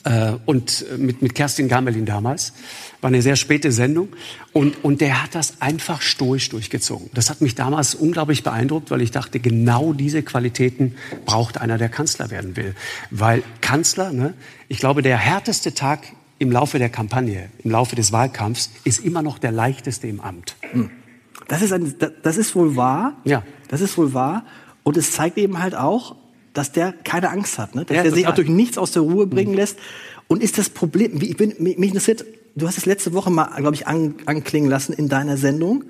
Äh, und mit, mit Kerstin Gamelin damals. War eine sehr späte Sendung. Und, und der hat das einfach stoisch durchgezogen. Das hat mich damals unglaublich beeindruckt, weil ich dachte, genau diese Qualitäten braucht einer, der Kanzler werden will. Weil Kanzler, ne, ich glaube, der härteste Tag im Laufe der Kampagne, im Laufe des Wahlkampfs, ist immer noch der leichteste im Amt. Das ist, ein, das ist wohl wahr. Ja. Das ist wohl wahr. Und es zeigt eben halt auch, dass der keine Angst hat, ne? dass Ja, er sich total. auch durch nichts aus der Ruhe bringen lässt. Und ist das Problem, wie, ich bin, mich interessiert, du hast es letzte Woche mal, glaube ich, an, anklingen lassen in deiner Sendung.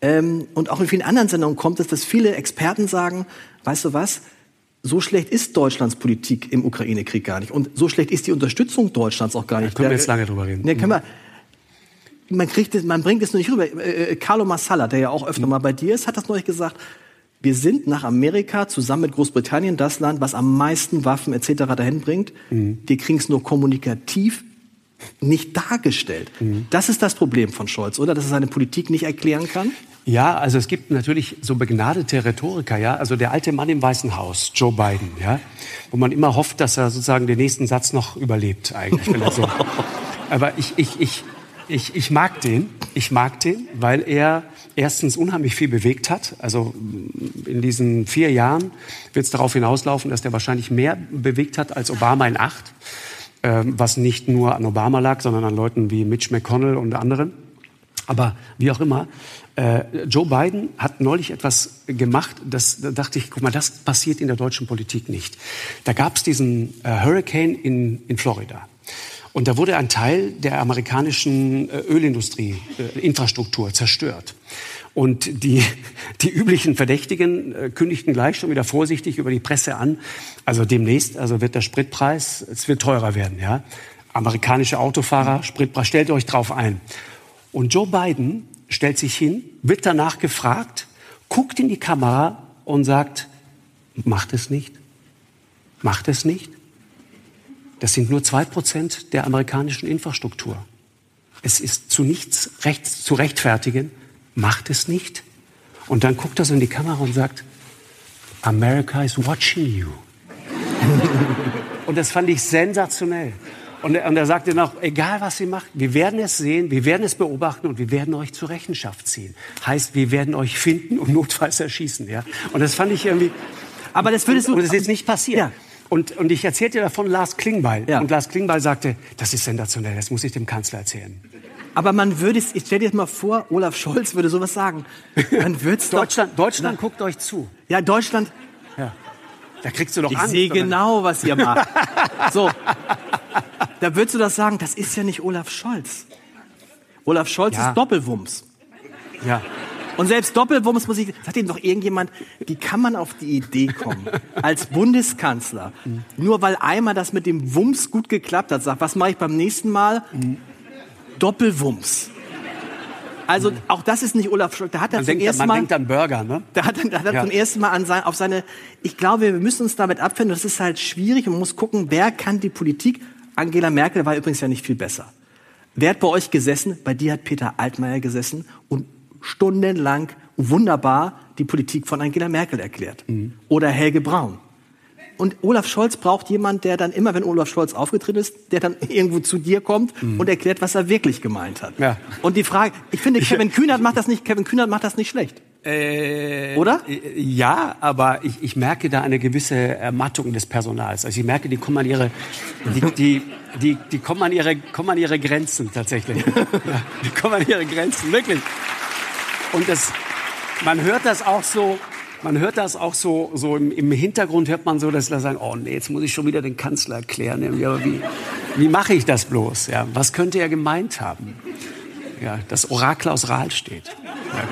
Ähm, und auch in vielen anderen Sendungen kommt es, dass viele Experten sagen, weißt du was, so schlecht ist Deutschlands Politik im Ukraine-Krieg gar nicht. Und so schlecht ist die Unterstützung Deutschlands auch gar nicht. Da können wir jetzt lange drüber reden. Ne, können wir, man, kriegt man bringt es nur nicht rüber. Äh, äh, Carlo Massala, der ja auch öfter mal bei dir ist, hat das neulich gesagt. Wir sind nach Amerika zusammen mit Großbritannien das Land, was am meisten Waffen etc. dahin bringt. Mhm. Wir kriegen es nur kommunikativ nicht dargestellt. Mhm. Das ist das Problem von Scholz, oder? Dass er seine Politik nicht erklären kann? Ja, also es gibt natürlich so begnadete Rhetoriker, ja. Also der alte Mann im Weißen Haus, Joe Biden, ja. Wo man immer hofft, dass er sozusagen den nächsten Satz noch überlebt, eigentlich. So. Aber ich, ich, ich, ich, ich mag den. Ich mag den, weil er erstens unheimlich viel bewegt hat. Also in diesen vier Jahren wird es darauf hinauslaufen, dass der wahrscheinlich mehr bewegt hat als Obama in acht. Ähm, was nicht nur an Obama lag, sondern an Leuten wie Mitch McConnell und anderen. Aber wie auch immer, äh, Joe Biden hat neulich etwas gemacht, das da dachte ich, guck mal, das passiert in der deutschen Politik nicht. Da gab es diesen äh, Hurricane in, in Florida. Und da wurde ein Teil der amerikanischen äh, Ölindustrie, äh, Infrastruktur zerstört. Und die, die üblichen Verdächtigen äh, kündigten gleich schon wieder vorsichtig über die Presse an. Also demnächst, also wird der Spritpreis, es wird teurer werden, ja. Amerikanische Autofahrer, Spritpreis, stellt euch drauf ein. Und Joe Biden stellt sich hin, wird danach gefragt, guckt in die Kamera und sagt, macht es nicht, macht es nicht. Das sind nur zwei Prozent der amerikanischen Infrastruktur. Es ist zu nichts recht, zu rechtfertigen. Macht es nicht. Und dann guckt er so in die Kamera und sagt, America is watching you. und das fand ich sensationell. Und er, und er sagte noch, egal was ihr macht, wir werden es sehen, wir werden es beobachten und wir werden euch zur Rechenschaft ziehen. Heißt, wir werden euch finden und notfalls erschießen. Ja? Und das fand ich irgendwie. Aber das würdest du. Und das ist jetzt nicht passiert. Ja. Und, und ich erzählte davon Lars Klingbeil. Ja. Und Lars Klingbeil sagte, das ist sensationell, das muss ich dem Kanzler erzählen. Aber man würde es, ich stell dir jetzt mal vor, Olaf Scholz würde sowas sagen. Man wird's Deutschland, doch, Deutschland na, guckt euch zu. Ja, Deutschland. Ja. Da kriegst du doch ich Angst. Ich sehe genau, was ihr macht. so. Da würdest du das sagen, das ist ja nicht Olaf Scholz. Olaf Scholz ja. ist Doppelwumms. Ja. Und selbst Doppelwumms muss ich, sagt ihm doch irgendjemand, wie kann man auf die Idee kommen, als Bundeskanzler, mhm. nur weil einmal das mit dem Wumms gut geklappt hat, sagt, was mache ich beim nächsten Mal? Mhm. Doppelwumms. Also auch das ist nicht Olaf Scholz. Da hat er man zum denkt, ersten man Mal, denkt an Burger, ne? Da hat, da hat er ja. zum ersten Mal an sein, auf seine. Ich glaube, wir müssen uns damit abfinden. Das ist halt schwierig. Man muss gucken, wer kann die Politik. Angela Merkel war übrigens ja nicht viel besser. Wer hat bei euch gesessen? Bei dir hat Peter Altmaier gesessen und stundenlang wunderbar die Politik von Angela Merkel erklärt. Mhm. Oder Helge Braun. Und Olaf Scholz braucht jemand, der dann immer, wenn Olaf Scholz aufgetreten ist, der dann irgendwo zu dir kommt mhm. und erklärt, was er wirklich gemeint hat. Ja. Und die Frage, ich finde, Kevin Kühnert macht das nicht, Kevin Kühnert macht das nicht schlecht. Äh, Oder? Ja, aber ich, ich merke da eine gewisse Ermattung des Personals. Also ich merke, die kommen an ihre, die, die, die, die kommen an ihre, kommen an ihre Grenzen tatsächlich. ja, die kommen an ihre Grenzen, wirklich. Und das, man hört das auch so, man hört das auch so, so im, im Hintergrund hört man so, dass sie sagen, oh nee, jetzt muss ich schon wieder den Kanzler erklären. Aber wie, wie mache ich das bloß? Ja, was könnte er gemeint haben? Ja, das Orakel aus Rahl steht. Ja,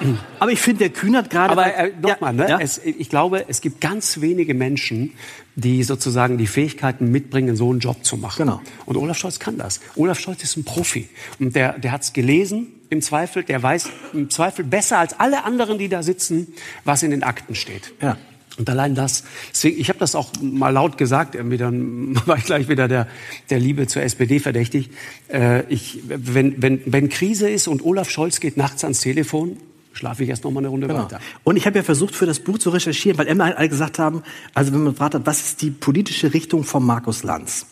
genau. Aber ich finde, der Kühnert gerade. Aber äh, nochmal, ja, ne? Ja? Es, ich glaube, es gibt ganz wenige Menschen, die sozusagen die Fähigkeiten mitbringen, so einen Job zu machen. Genau. Und Olaf Scholz kann das. Olaf Scholz ist ein Profi. Und der, der hat es gelesen im Zweifel. Der weiß im Zweifel besser als alle anderen, die da sitzen, was in den Akten steht. Ja. Und allein das, deswegen, ich habe das auch mal laut gesagt, irgendwie dann war ich gleich wieder der, der Liebe zur SPD verdächtig. Äh, ich, wenn, wenn, wenn Krise ist und Olaf Scholz geht nachts ans Telefon, schlafe ich erst noch mal eine Runde genau. weiter. Und ich habe ja versucht, für das Buch zu recherchieren, weil immer alle gesagt haben, also wenn man gefragt hat, was ist die politische Richtung von Markus Lanz?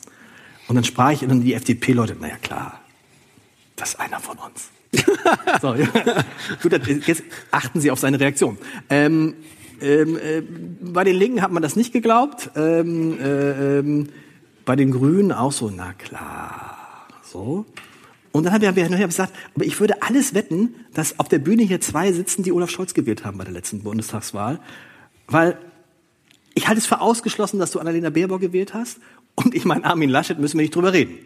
Und dann sprach ich und die FDP-Leute, naja klar, das ist einer von uns. so, ja. Gut, jetzt achten Sie auf seine Reaktion. Ähm, ähm, äh, bei den Linken hat man das nicht geglaubt. Ähm, äh, ähm, bei den Grünen auch so, na klar. So. Und dann haben wir, wir gesagt, aber ich würde alles wetten, dass auf der Bühne hier zwei sitzen, die Olaf Scholz gewählt haben bei der letzten Bundestagswahl. Weil ich halte es für ausgeschlossen, dass du Annalena Baerbock gewählt hast. Und ich meine, Armin Laschet müssen wir nicht drüber reden.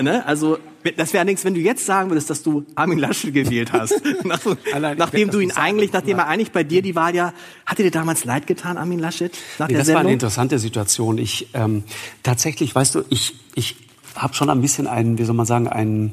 Ne? Also das wäre nichts, wenn du jetzt sagen würdest, dass du Armin Laschet gewählt hast. Nach, Allein, nachdem du ihn eigentlich, nachdem er eigentlich bei dir die Wahl ja, hat dir damals leid getan, Armin Laschet? Nach nee, das Sendung? war eine interessante Situation. Ich ähm, tatsächlich, weißt du, ich ich habe schon ein bisschen ein, wie soll man sagen, ein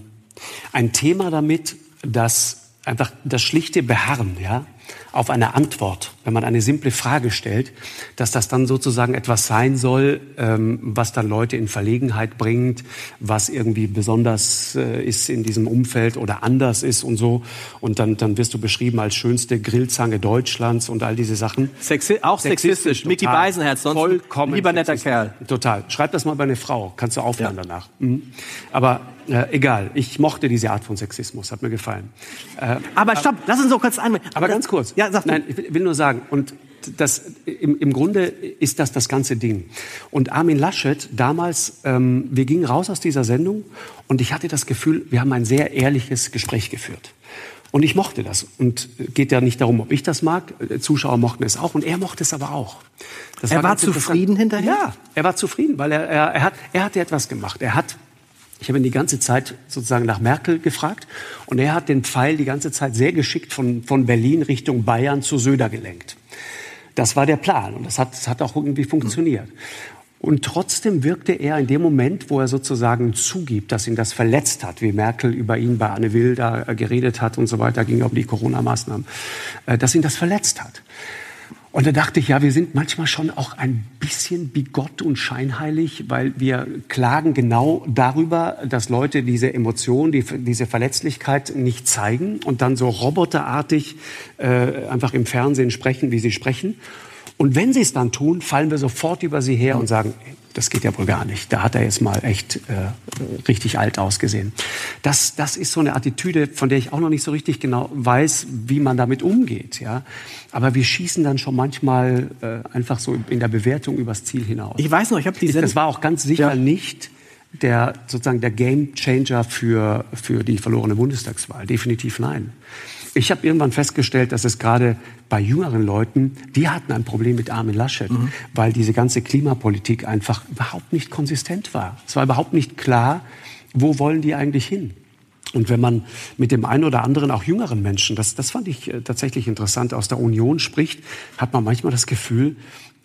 ein Thema damit, dass einfach das schlichte Beharren, ja, auf eine Antwort, wenn man eine simple Frage stellt, dass das dann sozusagen etwas sein soll, ähm, was dann Leute in Verlegenheit bringt, was irgendwie besonders äh, ist in diesem Umfeld oder anders ist und so. Und dann, dann wirst du beschrieben als schönste Grillzange Deutschlands und all diese Sachen. Sexi auch sexistisch. sexistisch. Mickey Beisenherz, sonst vollkommen lieber netter Kerl. Total. Schreib das mal bei einer Frau. Kannst du aufhören ja. danach. Mhm. Aber äh, egal, ich mochte diese Art von Sexismus, hat mir gefallen. Äh, aber stopp, lass uns so kurz einmal. Aber ganz kurz. Ja, sag Nein, ich will nur sagen, und das, im, im Grunde ist das das ganze Ding. Und Armin Laschet, damals, ähm, wir gingen raus aus dieser Sendung und ich hatte das Gefühl, wir haben ein sehr ehrliches Gespräch geführt. Und ich mochte das. Und geht ja nicht darum, ob ich das mag. Zuschauer mochten es auch und er mochte es aber auch. Das er war, war zufrieden hinterher? Ja, er war zufrieden, weil er, er, er, hat, er hatte etwas gemacht. Er hat ich habe ihn die ganze Zeit sozusagen nach Merkel gefragt und er hat den Pfeil die ganze Zeit sehr geschickt von, von Berlin Richtung Bayern zu Söder gelenkt. Das war der Plan und das hat, das hat auch irgendwie funktioniert. Und trotzdem wirkte er in dem Moment, wo er sozusagen zugibt, dass ihn das verletzt hat, wie Merkel über ihn bei Anne Will da geredet hat und so weiter, ging um die Corona-Maßnahmen, äh, dass ihn das verletzt hat. Und da dachte ich, ja, wir sind manchmal schon auch ein bisschen bigott und scheinheilig, weil wir klagen genau darüber, dass Leute diese Emotion, die, diese Verletzlichkeit nicht zeigen und dann so roboterartig äh, einfach im Fernsehen sprechen, wie sie sprechen. Und wenn sie es dann tun, fallen wir sofort über sie her und sagen, das geht ja wohl gar nicht. Da hat er jetzt mal echt äh, richtig alt ausgesehen. Das, das ist so eine Attitüde, von der ich auch noch nicht so richtig genau weiß, wie man damit umgeht. Ja? Aber wir schießen dann schon manchmal äh, einfach so in der Bewertung übers Ziel hinaus. Ich weiß noch, ich habe diese. Das war auch ganz sicher ja. nicht der sozusagen der Game Changer für, für die verlorene Bundestagswahl. Definitiv nein. Ich habe irgendwann festgestellt, dass es gerade bei jüngeren Leuten, die hatten ein Problem mit Armin Laschet, mhm. weil diese ganze Klimapolitik einfach überhaupt nicht konsistent war. Es war überhaupt nicht klar, wo wollen die eigentlich hin. Und wenn man mit dem einen oder anderen, auch jüngeren Menschen, das, das fand ich äh, tatsächlich interessant, aus der Union spricht, hat man manchmal das Gefühl,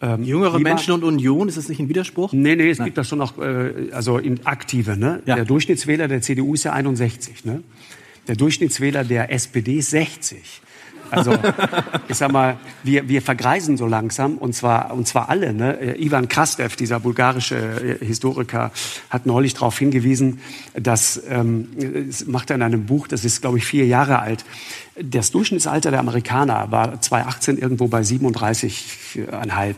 ähm, Jüngere Menschen und Union, ist das nicht ein Widerspruch? Nee, nee, es Nein. gibt das schon noch, äh, also in aktive. Ne? Ja. Der Durchschnittswähler der CDU ist ja 61. Ne? Der Durchschnittswähler der SPD ist 60. Also ich sag mal, wir, wir vergreisen so langsam und zwar und zwar alle. Ne? Äh, Ivan Krastev, dieser bulgarische äh, Historiker, hat neulich darauf hingewiesen, dass ähm, macht er in einem Buch, das ist glaube ich vier Jahre alt. Das Durchschnittsalter der Amerikaner war 2018 irgendwo bei 37,5.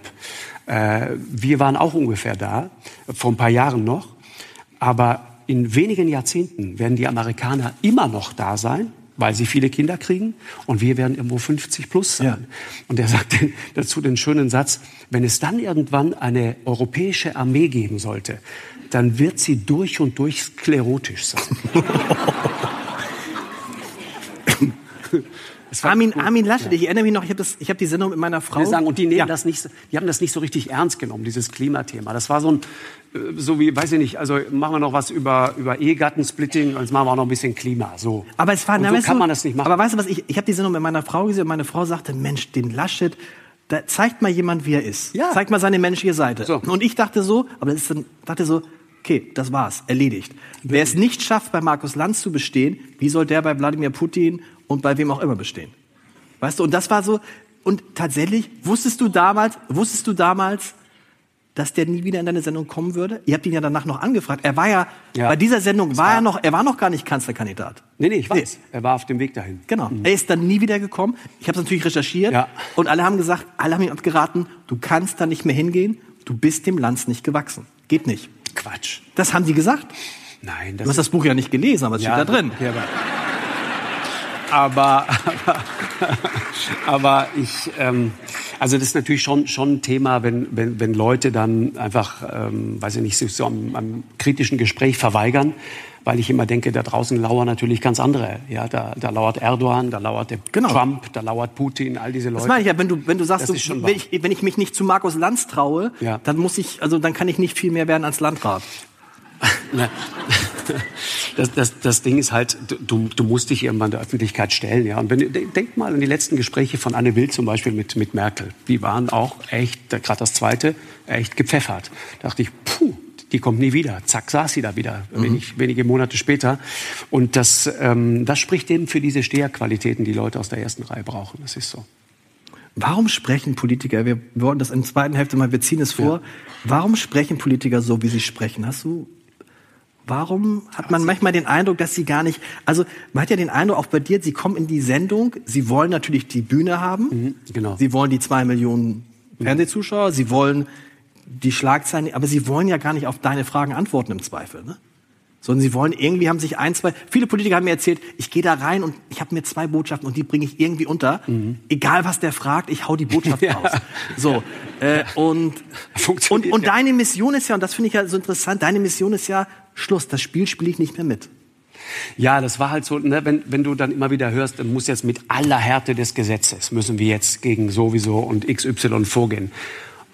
Äh, wir waren auch ungefähr da, vor ein paar Jahren noch, aber in wenigen Jahrzehnten werden die Amerikaner immer noch da sein, weil sie viele Kinder kriegen und wir werden irgendwo 50 plus sein. Ja. Und er sagt dazu den schönen Satz, wenn es dann irgendwann eine europäische Armee geben sollte, dann wird sie durch und durch sklerotisch sein. Armin, Armin Laschet, ja. ich erinnere mich noch, ich habe hab die Sendung mit meiner Frau. Sagen, und die nehmen ja. das nicht, die haben das nicht so richtig ernst genommen, dieses Klimathema. Das war so ein, so wie, weiß ich nicht, also machen wir noch was über, über Ehegattensplitting, jetzt machen wir auch noch ein bisschen Klima, so. Aber es war, na, so kann du, man das nicht machen. Aber weißt du was, ich, ich habe die Sendung mit meiner Frau gesehen und meine Frau sagte, Mensch, den Laschet, da zeigt mal jemand, wie er ist. Ja. Zeigt mal seine menschliche Seite. So. Und ich dachte so, aber das ist dann, dachte so, okay, das war's, erledigt. Wer es nicht schafft, bei Markus Lanz zu bestehen, wie soll der bei Wladimir Putin und bei wem auch immer bestehen? Weißt du, und das war so, und tatsächlich, wusstest du damals, wusstest du damals, dass der nie wieder in deine Sendung kommen würde? Ihr habt ihn ja danach noch angefragt. Er war ja, ja. bei dieser Sendung war, war er noch, er war noch gar nicht Kanzlerkandidat. Nee, nee, ich weiß. Nee. Er war auf dem Weg dahin. Genau. Mhm. Er ist dann nie wieder gekommen. Ich habe es natürlich recherchiert. Ja. Und alle haben gesagt, alle haben ihm abgeraten, du kannst da nicht mehr hingehen. Du bist dem Lanz nicht gewachsen. Geht nicht. Quatsch. Das haben die gesagt. Nein. Das du hast das Buch ja nicht gelesen, aber es ja, steht da drin. Ja, aber aber, aber, aber ich, ähm, also das ist natürlich schon, schon ein Thema, wenn, wenn, wenn Leute dann einfach, ähm, weiß ich nicht, sich so einem, einem kritischen Gespräch verweigern, weil ich immer denke, da draußen lauern natürlich ganz andere. Ja, da, da lauert Erdogan, da lauert der Genau. Trump, da lauert Putin, all diese Leute. Das meine ich ja, wenn du, wenn du sagst, du, wenn, ich, wenn ich mich nicht zu Markus Lanz traue, Ja. dann muss ich, also dann kann ich nicht viel mehr werden als Landrat. Das, das, das Ding ist halt, du, du musst dich irgendwann der Öffentlichkeit stellen. Ja. Und wenn, denk mal an die letzten Gespräche von Anne Will zum Beispiel mit, mit Merkel. Die waren auch echt, gerade das zweite, echt gepfeffert. Da dachte ich, puh, die kommt nie wieder. Zack, saß sie da wieder, wenig, wenige Monate später. Und das, ähm, das spricht eben für diese Steherqualitäten, die Leute aus der ersten Reihe brauchen. Das ist so. Warum sprechen Politiker, wir wollen das in der zweiten Hälfte mal, wir ziehen es vor, warum sprechen Politiker so, wie sie sprechen? Hast du, warum hat man manchmal den Eindruck, dass sie gar nicht, also man hat ja den Eindruck, auch bei dir, sie kommen in die Sendung, sie wollen natürlich die Bühne haben, genau. sie wollen die zwei Millionen Fernsehzuschauer, sie wollen die Schlagzeilen, aber sie wollen ja gar nicht auf deine Fragen antworten im Zweifel, ne? Sondern sie wollen irgendwie, haben sich ein, zwei, viele Politiker haben mir erzählt, ich gehe da rein und ich habe mir zwei Botschaften und die bringe ich irgendwie unter. Egal was der fragt, ich hau die Botschaft Ja. raus. So, äh, und, und, Funktioniert, und deine Mission ist ja, und das finde ich ja so interessant, deine Mission ist ja, Schluss, das Spiel spiele ich nicht mehr mit. Ja, das war halt so, ne, wenn, wenn du dann immer wieder hörst, dann muss jetzt mit aller Härte des Gesetzes, müssen wir jetzt gegen sowieso und XY vorgehen.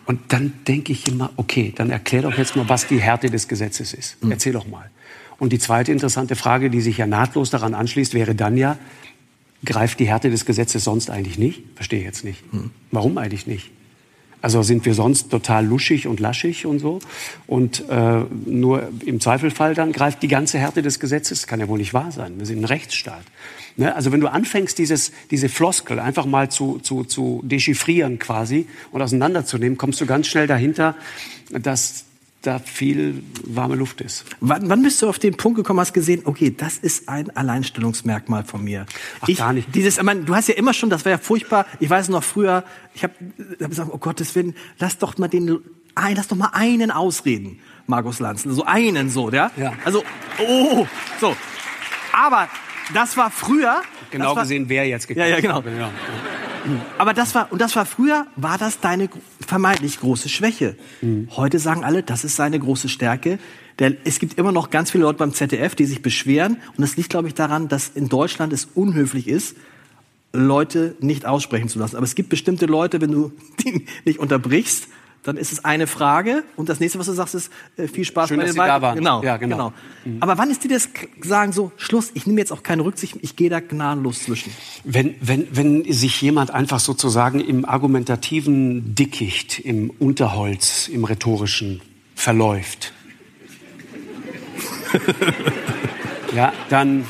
Und dann denke ich immer, okay, dann erklär doch jetzt mal, was die Härte des Gesetzes ist. Erzähl doch mal. Und die zweite interessante Frage, die sich ja nahtlos daran anschließt, wäre dann ja, greift die Härte des Gesetzes sonst eigentlich nicht? Verstehe ich jetzt nicht. Warum eigentlich nicht? Also sind wir sonst total luschig und laschig und so. Und äh, nur im Zweifelfall dann greift die ganze Härte des Gesetzes. Kann ja wohl nicht wahr sein. Wir sind ein Rechtsstaat. Ne? Also wenn du anfängst, dieses, diese Floskel einfach mal zu, zu, zu dechiffrieren quasi und auseinanderzunehmen, kommst du ganz schnell dahinter, dass da viel warme Luft ist. Wann, wann bist du auf den Punkt gekommen, hast gesehen, okay, das ist ein Alleinstellungsmerkmal von mir? Ach, ich, gar nicht. Dieses, ich meine, du hast ja immer schon, das war ja furchtbar. Ich weiß noch früher, ich habe hab gesagt, oh Gottes Willen, lass doch mal den, ein, lass doch mal einen ausreden, Markus Lanz, so einen so, ja? Ja. Also, oh, so. Aber das war früher. Genau war, gesehen, wer jetzt Ja, ja, genau. Ja. Aber das war, und das war früher, war das deine vermeintlich große Schwäche. Heute sagen alle, das ist seine große Stärke. Denn es gibt immer noch ganz viele Leute beim ZDF, die sich beschweren. Und das liegt, glaube ich, daran, dass in Deutschland es unhöflich ist, Leute nicht aussprechen zu lassen. Aber es gibt bestimmte Leute, wenn du die nicht unterbrichst, dann ist es eine Frage und das nächste, was du sagst, ist äh, viel Spaß Schön, bei dass den Sie da waren. Genau, Ja, genau. Aber wann ist dir das sagen so Schluss? Ich nehme jetzt auch keine Rücksicht, ich gehe da gnadenlos zwischen. Wenn, wenn, wenn sich jemand einfach sozusagen im argumentativen Dickicht, im Unterholz, im rhetorischen verläuft, ja, dann,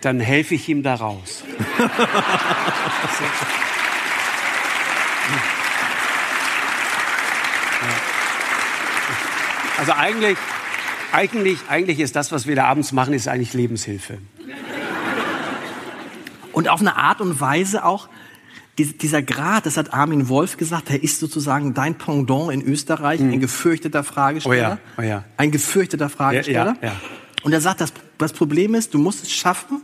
dann helfe ich ihm da raus. Also eigentlich, eigentlich, eigentlich ist das, was wir da abends machen, ist eigentlich Lebenshilfe. Und auf eine Art und Weise auch, dies- dieser Grad, das hat Armin Wolf gesagt, er ist sozusagen dein Pendant in Österreich, ein gefürchteter Fragesteller. Mhm. Oh ja, oh ja. Ein gefürchteter Fragesteller. Ja. Und er sagt, das, das Problem ist, du musst es schaffen,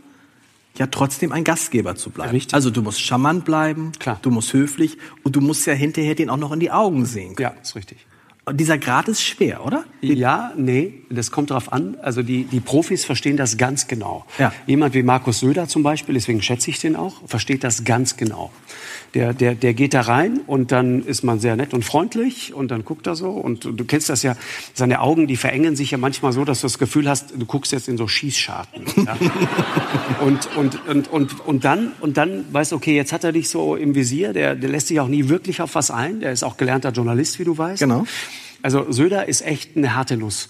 ja trotzdem ein Gastgeber zu bleiben. Richtig. Also du musst charmant bleiben, Klar. du musst höflich und du musst ja hinterher den auch noch in die Augen sehen können. Ja, ist richtig. Und dieser Grad ist schwer, oder? Ja, nee, das kommt darauf an. Also die, die Profis verstehen das ganz genau. Ja. Jemand wie Markus Söder zum Beispiel, deswegen schätze ich den auch, versteht das ganz genau. Der, der, der geht da rein und dann ist man sehr nett und freundlich und dann guckt er so und du kennst das ja, seine Augen, die verengen sich ja manchmal so, dass du das Gefühl hast, du guckst jetzt in so Schießscharten. Ja? und, und, und, und, und dann, und dann weißt du, okay, jetzt hat er dich so im Visier, der, der lässt sich auch nie wirklich auf was ein, der ist auch gelernter Journalist, wie du weißt. Genau. Also Söder ist echt eine harte Nuss.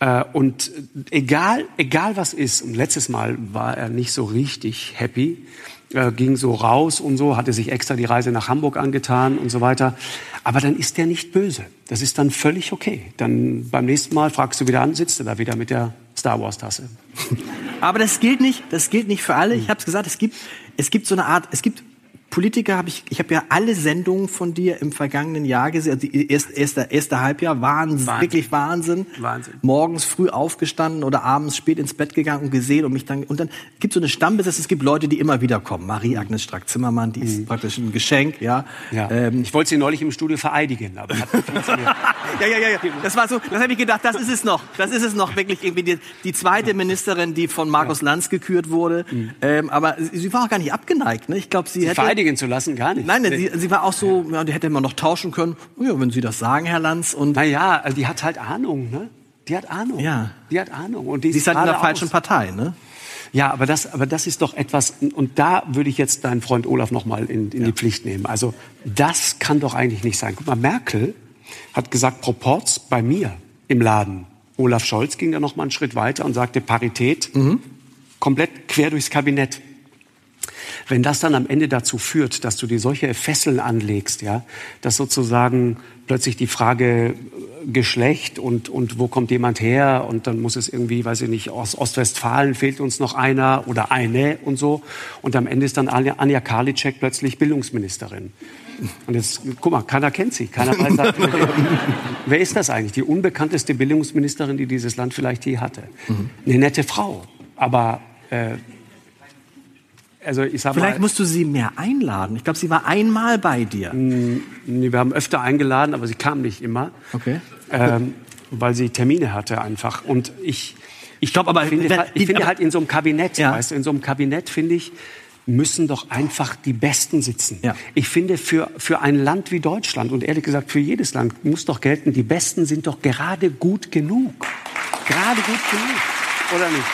Äh, Und egal, egal was ist, und letztes Mal war er nicht so richtig happy, äh, ging so raus und so, hatte sich extra die Reise nach Hamburg angetan und so weiter. Aber dann ist der nicht böse. Das ist dann völlig okay. Dann beim nächsten Mal fragst du wieder an, sitzt du da wieder mit der Star Wars Tasse. Aber das gilt nicht, das gilt nicht für alle. Ich habe es gesagt, es gibt, es gibt so eine Art, es gibt Politiker habe ich, ich habe ja alle Sendungen von dir im vergangenen Jahr gesehen. Also erste, erste, erste Halbjahr Wahnsinn, Wahnsinn. wirklich Wahnsinn. Wahnsinn. Morgens früh aufgestanden oder abends spät ins Bett gegangen und gesehen und mich dann und dann gibt so eine Stammbesetzung. Es gibt Leute, die immer wieder kommen. Marie-Agnes Strack-Zimmermann, die ist praktisch ein Geschenk, ja. Mhm. Ja. Ähm, ich wollte sie neulich im Studio vereidigen, aber hat ja, ja, ja, ja. Das war so, das habe ich gedacht, das ist es noch. Das ist es noch wirklich irgendwie die, die zweite Ministerin, die von Markus Lanz gekürt wurde. Ähm, aber sie, sie war auch gar nicht abgeneigt. Ne? Ich glaube, sie, sie hätte vereidigen zu lassen, gar nicht. Nein, sie, sie war auch so, ja, die hätte man noch tauschen können. Oh Ja, wenn Sie das sagen, Herr Lanz. Und Naja, also die hat halt Ahnung, ne? Die hat Ahnung. Ja. Die hat Ahnung. Und die sie ist halt in der falschen Partei, ne? Ja, aber das, aber das ist doch etwas, und da würde ich jetzt deinen Freund Olaf noch mal in, in die Pflicht nehmen. Also das kann doch eigentlich nicht sein. Guck mal, Merkel hat gesagt, Proports bei mir im Laden. Olaf Scholz ging da noch mal einen Schritt weiter und sagte Parität, komplett quer durchs Kabinett. Wenn das dann am Ende dazu führt, dass du dir solche Fesseln anlegst, ja, dass sozusagen plötzlich die Frage äh, Geschlecht und, und wo kommt jemand her und dann muss es irgendwie, weiß ich nicht, aus Ostwestfalen fehlt uns noch einer oder eine und so und am Ende ist dann Anja, Anja Karliczek plötzlich Bildungsministerin. Und jetzt, guck mal, keiner kennt sie, keiner weiß, wer ist das eigentlich? Die unbekannteste Bildungsministerin, die dieses Land vielleicht je hatte. Eine nette Frau, aber äh, also ich sag Vielleicht mal, musst du sie mehr einladen. Ich glaube, sie war einmal bei dir. Nee, wir haben öfter eingeladen, aber sie kam nicht immer, Okay. ähm, weil sie Termine hatte einfach. Und ich, ich glaub, aber finde, wenn- halt- ich finde aber- halt in so einem Kabinett, Ja. weißt du, in so einem Kabinett finde ich, müssen doch einfach die Besten sitzen. Ja. Ich finde, für, für ein Land wie Deutschland und ehrlich gesagt für jedes Land muss doch gelten, die Besten sind doch gerade gut genug. Gerade gut genug. Oder nicht?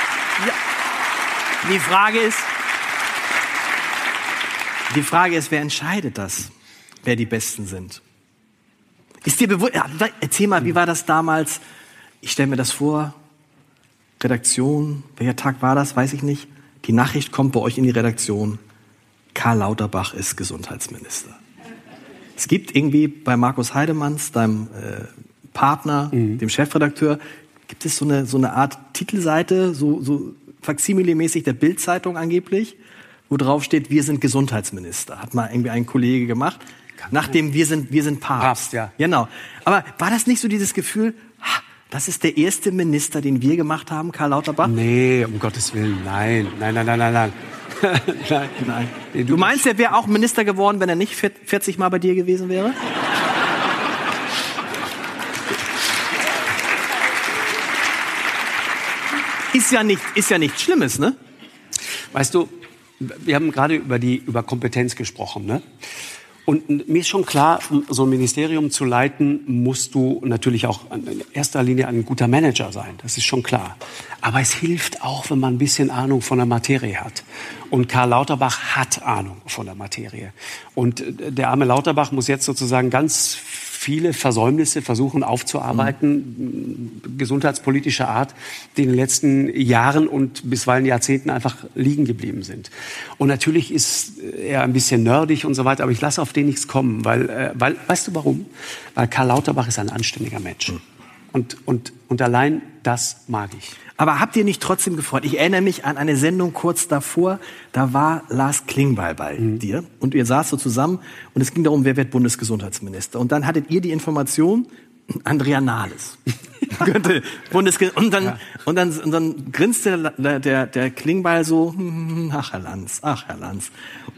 Die Frage ist, die Frage ist, wer entscheidet das, wer die Besten sind? Ist dir bewusst, erzähl mal, wie war das damals? Ich stelle mir das vor, Redaktion, welcher Tag war das, weiß ich nicht. Die Nachricht kommt bei euch in die Redaktion, Karl Lauterbach ist Gesundheitsminister. Es gibt irgendwie bei Markus Heidemanns, deinem äh, Partner, dem Chefredakteur, gibt es so eine, so eine Art Titelseite, so, so Faksimile-mäßig der Bild-Zeitung angeblich, wo drauf steht, wir sind Gesundheitsminister. Hat mal irgendwie ein Kollege gemacht. Nachdem wir sind, wir sind Papst. Papst, ja. Genau. Aber war das nicht so dieses Gefühl, ha, das ist der erste Minister, den wir gemacht haben, Karl Lauterbach? Nee, um Gottes Willen, nein. Nein, nein, nein, nein, nein. nein. Nein. Nee, Du meinst, er wäre auch Minister geworden, wenn er nicht 40 Mal bei dir gewesen wäre? Ist ja nicht, ist ja nichts Schlimmes, ne? Weißt du, wir haben gerade über die über Kompetenz gesprochen, ne? Und mir ist schon klar, um so ein Ministerium zu leiten, musst du natürlich auch in erster Linie ein guter Manager sein. Das ist schon klar. Aber es hilft auch, wenn man ein bisschen Ahnung von der Materie hat. Und Karl Lauterbach hat Ahnung von der Materie. Und äh, der arme Lauterbach muss jetzt sozusagen ganz viele Versäumnisse versuchen aufzuarbeiten, gesundheitspolitischer Art, die in den letzten Jahren und bisweilen Jahrzehnten einfach liegen geblieben sind. Und natürlich ist er ein bisschen nerdig und so weiter, aber ich lasse auf den nichts kommen, weil, äh, weil weißt du warum? Weil Karl Lauterbach ist ein anständiger Mensch. Und, und, und allein das mag ich. Aber habt ihr nicht trotzdem gefreut? Ich erinnere mich an eine Sendung kurz davor, da war Lars Klingbeil bei dir und ihr saßt so zusammen und es ging darum, wer wird Bundesgesundheitsminister. Und dann hattet ihr die Information, Andrea Nahles. könnte Bundesge und dann, und dann, und dann grinste der, der, der Klingbeil so, hm, ach Herr Lanz, ach Herr Lanz.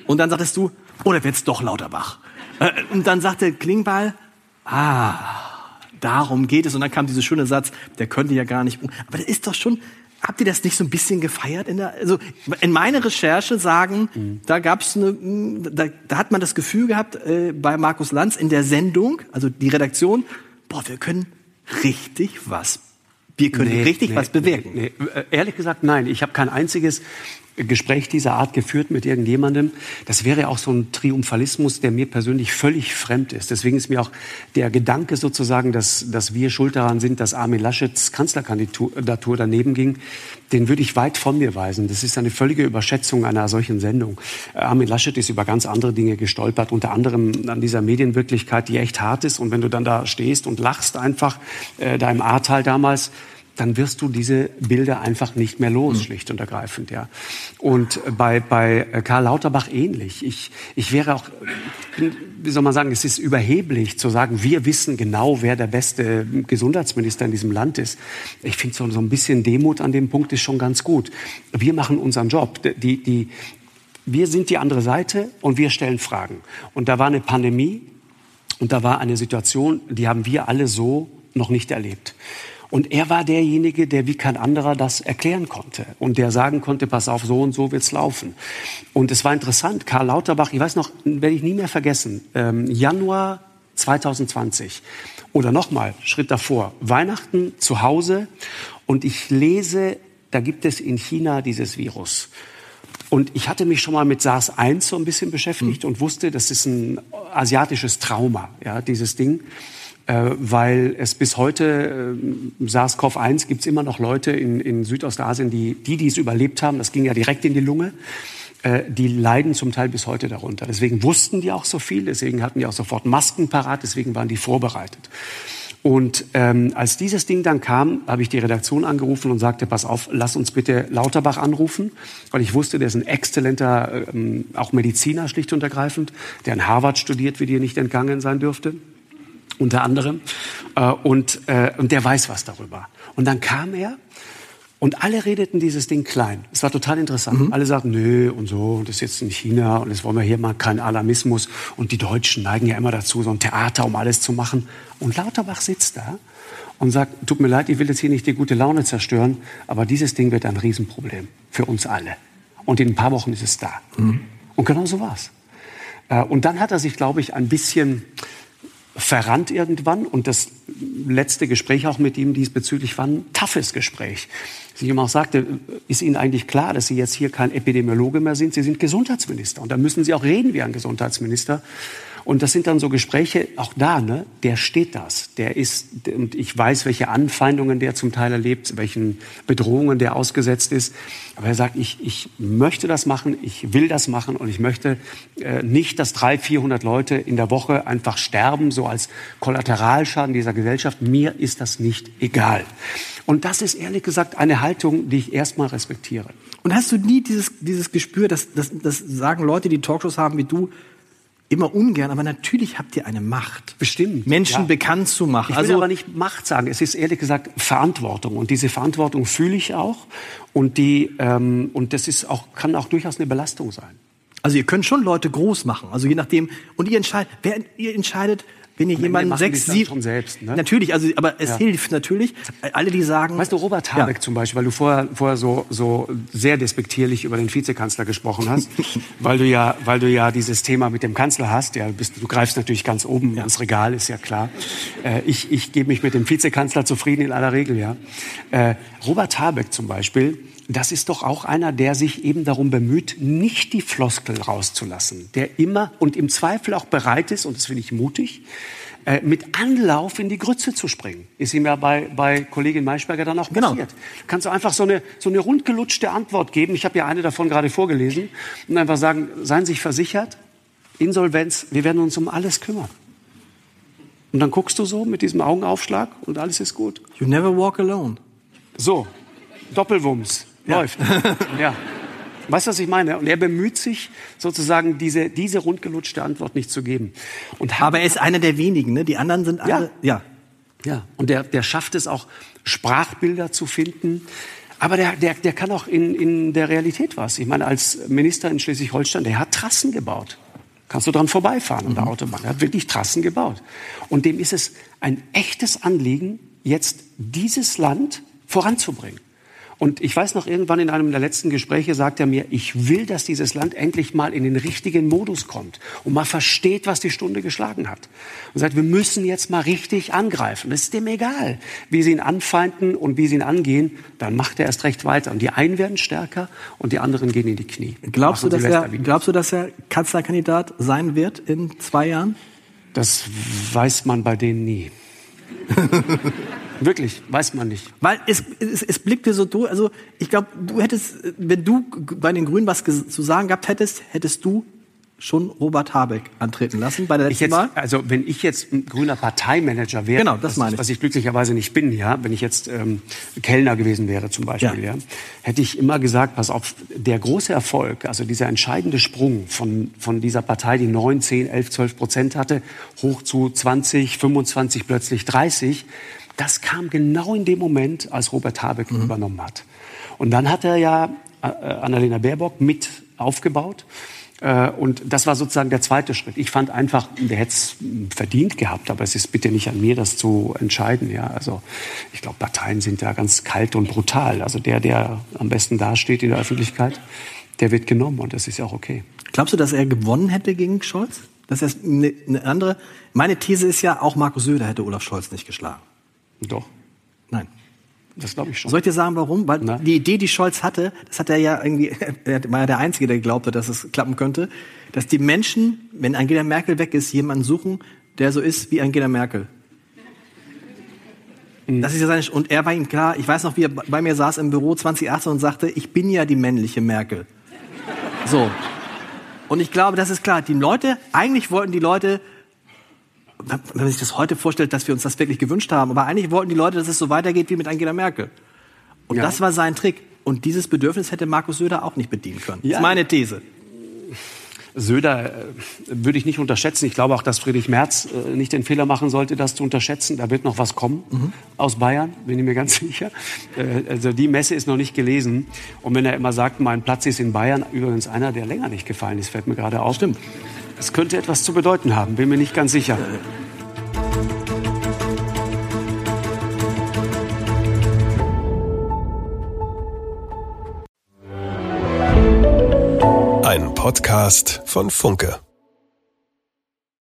Und dann sagtest du, oder wird's doch Lauterbach? Äh, Und dann sagte Klingbeil, ah, darum geht es. Und dann kam dieser schöne Satz, der könnte ja gar nicht. Aber das ist doch schon. Habt ihr das nicht so ein bisschen gefeiert? In der, also in meiner Recherche sagen, da gab's eine, da, da hat man das Gefühl gehabt äh, bei Markus Lanz in der Sendung, also die Redaktion, boah, wir können richtig was, wir können richtig was bewirken. Nee, nee. Äh, Ehrlich gesagt, nein. Ich habe kein einziges Gespräch dieser Art geführt mit irgendjemandem. Das wäre auch so ein Triumphalismus, der mir persönlich völlig fremd ist. Deswegen ist mir auch der Gedanke sozusagen, dass, dass wir schuld daran sind, dass Armin Laschets Kanzlerkandidatur daneben ging, den würde ich weit von mir weisen. Das ist eine völlige Überschätzung einer solchen Sendung. Armin Laschet ist über ganz andere Dinge gestolpert, unter anderem an dieser Medienwirklichkeit, die echt hart ist. Und wenn du dann da stehst und lachst einfach, äh, da im Ahrtal damals, dann wirst du diese Bilder einfach nicht mehr los, mhm. schlicht und ergreifend, ja. Und bei, bei Karl Lauterbach ähnlich. Ich, ich wäre auch, wie soll man sagen, es ist überheblich zu sagen, wir wissen genau, wer der beste Gesundheitsminister in diesem Land ist. Ich finde so, so ein bisschen Demut an dem Punkt ist schon ganz gut. Wir machen unseren Job. Die, die, wir sind die andere Seite und wir stellen Fragen. Und da war eine Pandemie und da war eine Situation, die haben wir alle so noch nicht erlebt. Und er war derjenige, der wie kein anderer das erklären konnte und der sagen konnte, pass auf, so und so wird's laufen. Und es war interessant, Karl Lauterbach, ich weiß noch, werde ich nie mehr vergessen, ähm, Januar 2020 oder nochmal, Schritt davor, Weihnachten zu Hause und ich lese, da gibt es in China dieses Virus. Und ich hatte mich schon mal mit SARS-1 so ein bisschen beschäftigt mhm. und wusste, das ist ein asiatisches Trauma, ja, dieses Ding. Äh, weil es bis heute, äh, SARS-CoV-1, gibt es immer noch Leute in, in Südostasien, die, die, die es überlebt haben, das ging ja direkt in die Lunge, äh, die leiden zum Teil bis heute darunter. Deswegen wussten die auch so viel, deswegen hatten die auch sofort Masken parat, deswegen waren die vorbereitet. Und ähm, als dieses Ding dann kam, habe ich die Redaktion angerufen und sagte, pass auf, lass uns bitte Lauterbach anrufen, weil ich wusste, der ist ein exzellenter, ähm, auch Mediziner schlicht und ergreifend, der in Harvard studiert, wie dir nicht entgangen sein dürfte unter anderem. Äh, und, äh, und der weiß was darüber. Und dann kam er und alle redeten dieses Ding klein. Es war total interessant. Mhm. Alle sagten, nö und so, und das ist jetzt in China und jetzt wollen wir hier mal keinen Alarmismus. Und die Deutschen neigen ja immer dazu, so ein Theater, um alles zu machen. Und Lauterbach sitzt da und sagt, tut mir leid, ich will jetzt hier nicht die gute Laune zerstören, aber dieses Ding wird ein Riesenproblem für uns alle. Und in ein paar Wochen ist es da. Mhm. Und genau so war's. Äh, und dann hat er sich, glaube ich, ein bisschen verrannt irgendwann. Und das letzte Gespräch auch mit ihm diesbezüglich war ein toughes Gespräch. Sie ihm auch sagte, ist Ihnen eigentlich klar, dass Sie jetzt hier kein Epidemiologe mehr sind? Sie sind Gesundheitsminister. Und da müssen Sie auch reden wie ein Gesundheitsminister. Und das sind dann so Gespräche, auch da, ne, der steht das. Der ist, und ich weiß, welche Anfeindungen der zum Teil erlebt, welchen Bedrohungen der ausgesetzt ist. Aber er sagt, ich, ich möchte das machen, ich will das machen und ich möchte äh, nicht, dass drei, vierhundert Leute in der Woche einfach sterben, so als Kollateralschaden dieser Gesellschaft. Mir ist das nicht egal. Und das ist ehrlich gesagt eine Haltung, die ich erstmal respektiere. Und hast du nie dieses, dieses Gespür, dass, dass, dass sagen Leute, die Talkshows haben wie du, immer ungern, aber natürlich habt ihr eine Macht. Bestimmt. Menschen ja. bekannt zu machen. Ich will also, aber nicht Macht sagen. Es ist ehrlich gesagt Verantwortung. Und diese Verantwortung fühle ich auch. Und die, ähm, und das ist auch, kann auch durchaus eine Belastung sein. Also ihr könnt schon Leute groß machen. Also je nachdem, und ihr entscheidet, wer, ihr entscheidet, wenn ihr jemanden sechs, sieben, selbst, ne? natürlich, also aber es ja. hilft natürlich. Alle, die sagen, weißt du, Robert Habeck ja. zum Beispiel, weil du vorher, vorher so so sehr despektierlich über den Vizekanzler gesprochen hast, weil du ja, weil du ja dieses Thema mit dem Kanzler hast, ja, bist, du greifst natürlich ganz oben ja. ins Regal, ist ja klar. Äh, ich ich gebe mich mit dem Vizekanzler zufrieden in aller Regel, ja. Äh, Robert Habeck zum Beispiel das ist doch auch einer, der sich eben darum bemüht, nicht die Floskel rauszulassen, der immer und im Zweifel auch bereit ist, und das finde ich mutig, äh, mit Anlauf in die Grütze zu springen. Ist ihm ja bei, bei Kollegin Maischberger dann auch genau. passiert. Kannst du einfach so eine, so eine rundgelutschte Antwort geben. Ich habe ja eine davon gerade vorgelesen. Und einfach sagen, seien Sie sich versichert, Insolvenz, wir werden uns um alles kümmern. Und dann guckst du so mit diesem Augenaufschlag und alles ist gut. You never walk alone. So, Doppelwumms. Läuft. ja. Weißt du, was ich meine? Und er bemüht sich sozusagen, diese, diese rundgelutschte Antwort nicht zu geben. Und Aber er ist einer der wenigen, ne? Die anderen sind alle, ja. Ja. ja. Und der, der schafft es auch, Sprachbilder zu finden. Aber der, der, der kann auch in, in der Realität was. Ich meine, als Minister in Schleswig-Holstein, der hat Trassen gebaut. Kannst du dran vorbeifahren an der mhm. Autobahn. Er hat wirklich Trassen gebaut. Und dem ist es ein echtes Anliegen, jetzt dieses Land voranzubringen. Und ich weiß noch, irgendwann in einem der letzten Gespräche sagt er mir, ich will, dass dieses Land endlich mal in den richtigen Modus kommt und mal versteht, was die Stunde geschlagen hat. Und sagt, wir müssen jetzt mal richtig angreifen. Das ist dem egal, wie sie ihn anfeinden und wie sie ihn angehen. Dann macht er erst recht weiter. Und die einen werden stärker und die anderen gehen in die Knie. Glaubst, du dass, er, glaubst du, dass er Kanzlerkandidat sein wird in zwei Jahren? Das weiß man bei denen nie. Wirklich, weiß man nicht. Weil es, es, es blickte so durch, also ich glaube, du hättest, wenn du bei den Grünen was zu sagen gehabt hättest, hättest du schon Robert Habeck antreten lassen bei der letzten jetzt, Wahl? also wenn ich jetzt ein grüner Parteimanager wäre, Genau, das was, meine ich. was ich glücklicherweise nicht bin, ja, wenn ich jetzt ähm, Kellner gewesen wäre zum Beispiel, Ja. ja. hätte ich immer gesagt, pass auf, der große Erfolg, also dieser entscheidende Sprung von, von dieser Partei, die 9, 10, 11, 12 Prozent hatte, hoch zu 20, 25, plötzlich 30, das kam genau in dem Moment, als Robert Habeck Mhm. übernommen hat. Und dann hat er ja äh, Annalena Baerbock mit aufgebaut. Äh, Und das war sozusagen der zweite Schritt. Ich fand einfach, der hätte es verdient gehabt, aber es ist bitte nicht an mir, das zu entscheiden. Ja, also ich glaube, Parteien sind da ganz kalt und brutal. Also der, der am besten dasteht in der Öffentlichkeit, der wird genommen und das ist ja auch okay. Glaubst du, dass er gewonnen hätte gegen Scholz? Das ist eine, eine andere. Meine These ist ja, auch Markus Söder hätte Olaf Scholz nicht geschlagen. Doch, Nein. Das glaube ich schon. Soll ich dir sagen, warum? Weil Na? die Idee, die Scholz hatte, das hat er ja irgendwie, er war ja der Einzige, der glaubte, dass es klappen könnte, dass die Menschen, wenn Angela Merkel weg ist, jemanden suchen, der so ist wie Angela Merkel. Das ist ja seine, und er war ihm klar, ich weiß noch, wie er bei mir saß im Büro 2018 und sagte, ich bin ja die männliche Merkel. So. Und ich glaube, das ist klar. Die Leute, eigentlich wollten die Leute, wenn man sich das heute vorstellt, dass wir uns das wirklich gewünscht haben, aber eigentlich wollten die Leute, dass es so weitergeht wie mit Angela Merkel. Und Ja. das war sein Trick. Und dieses Bedürfnis hätte Markus Söder auch nicht bedienen können. Das Ja. ist meine These. Söder äh, würde ich nicht unterschätzen. Ich glaube auch, dass Friedrich Merz äh, nicht den Fehler machen sollte, das zu unterschätzen. Da wird noch was kommen aus Bayern, bin ich mir ganz sicher. Äh, also die Messe ist noch nicht gelesen. Und wenn er immer sagt, mein Platz ist in Bayern, übrigens einer, der länger nicht gefallen ist, fällt mir gerade auf. Stimmt. Es könnte etwas zu bedeuten haben, bin mir nicht ganz sicher. Ein Podcast von Funke.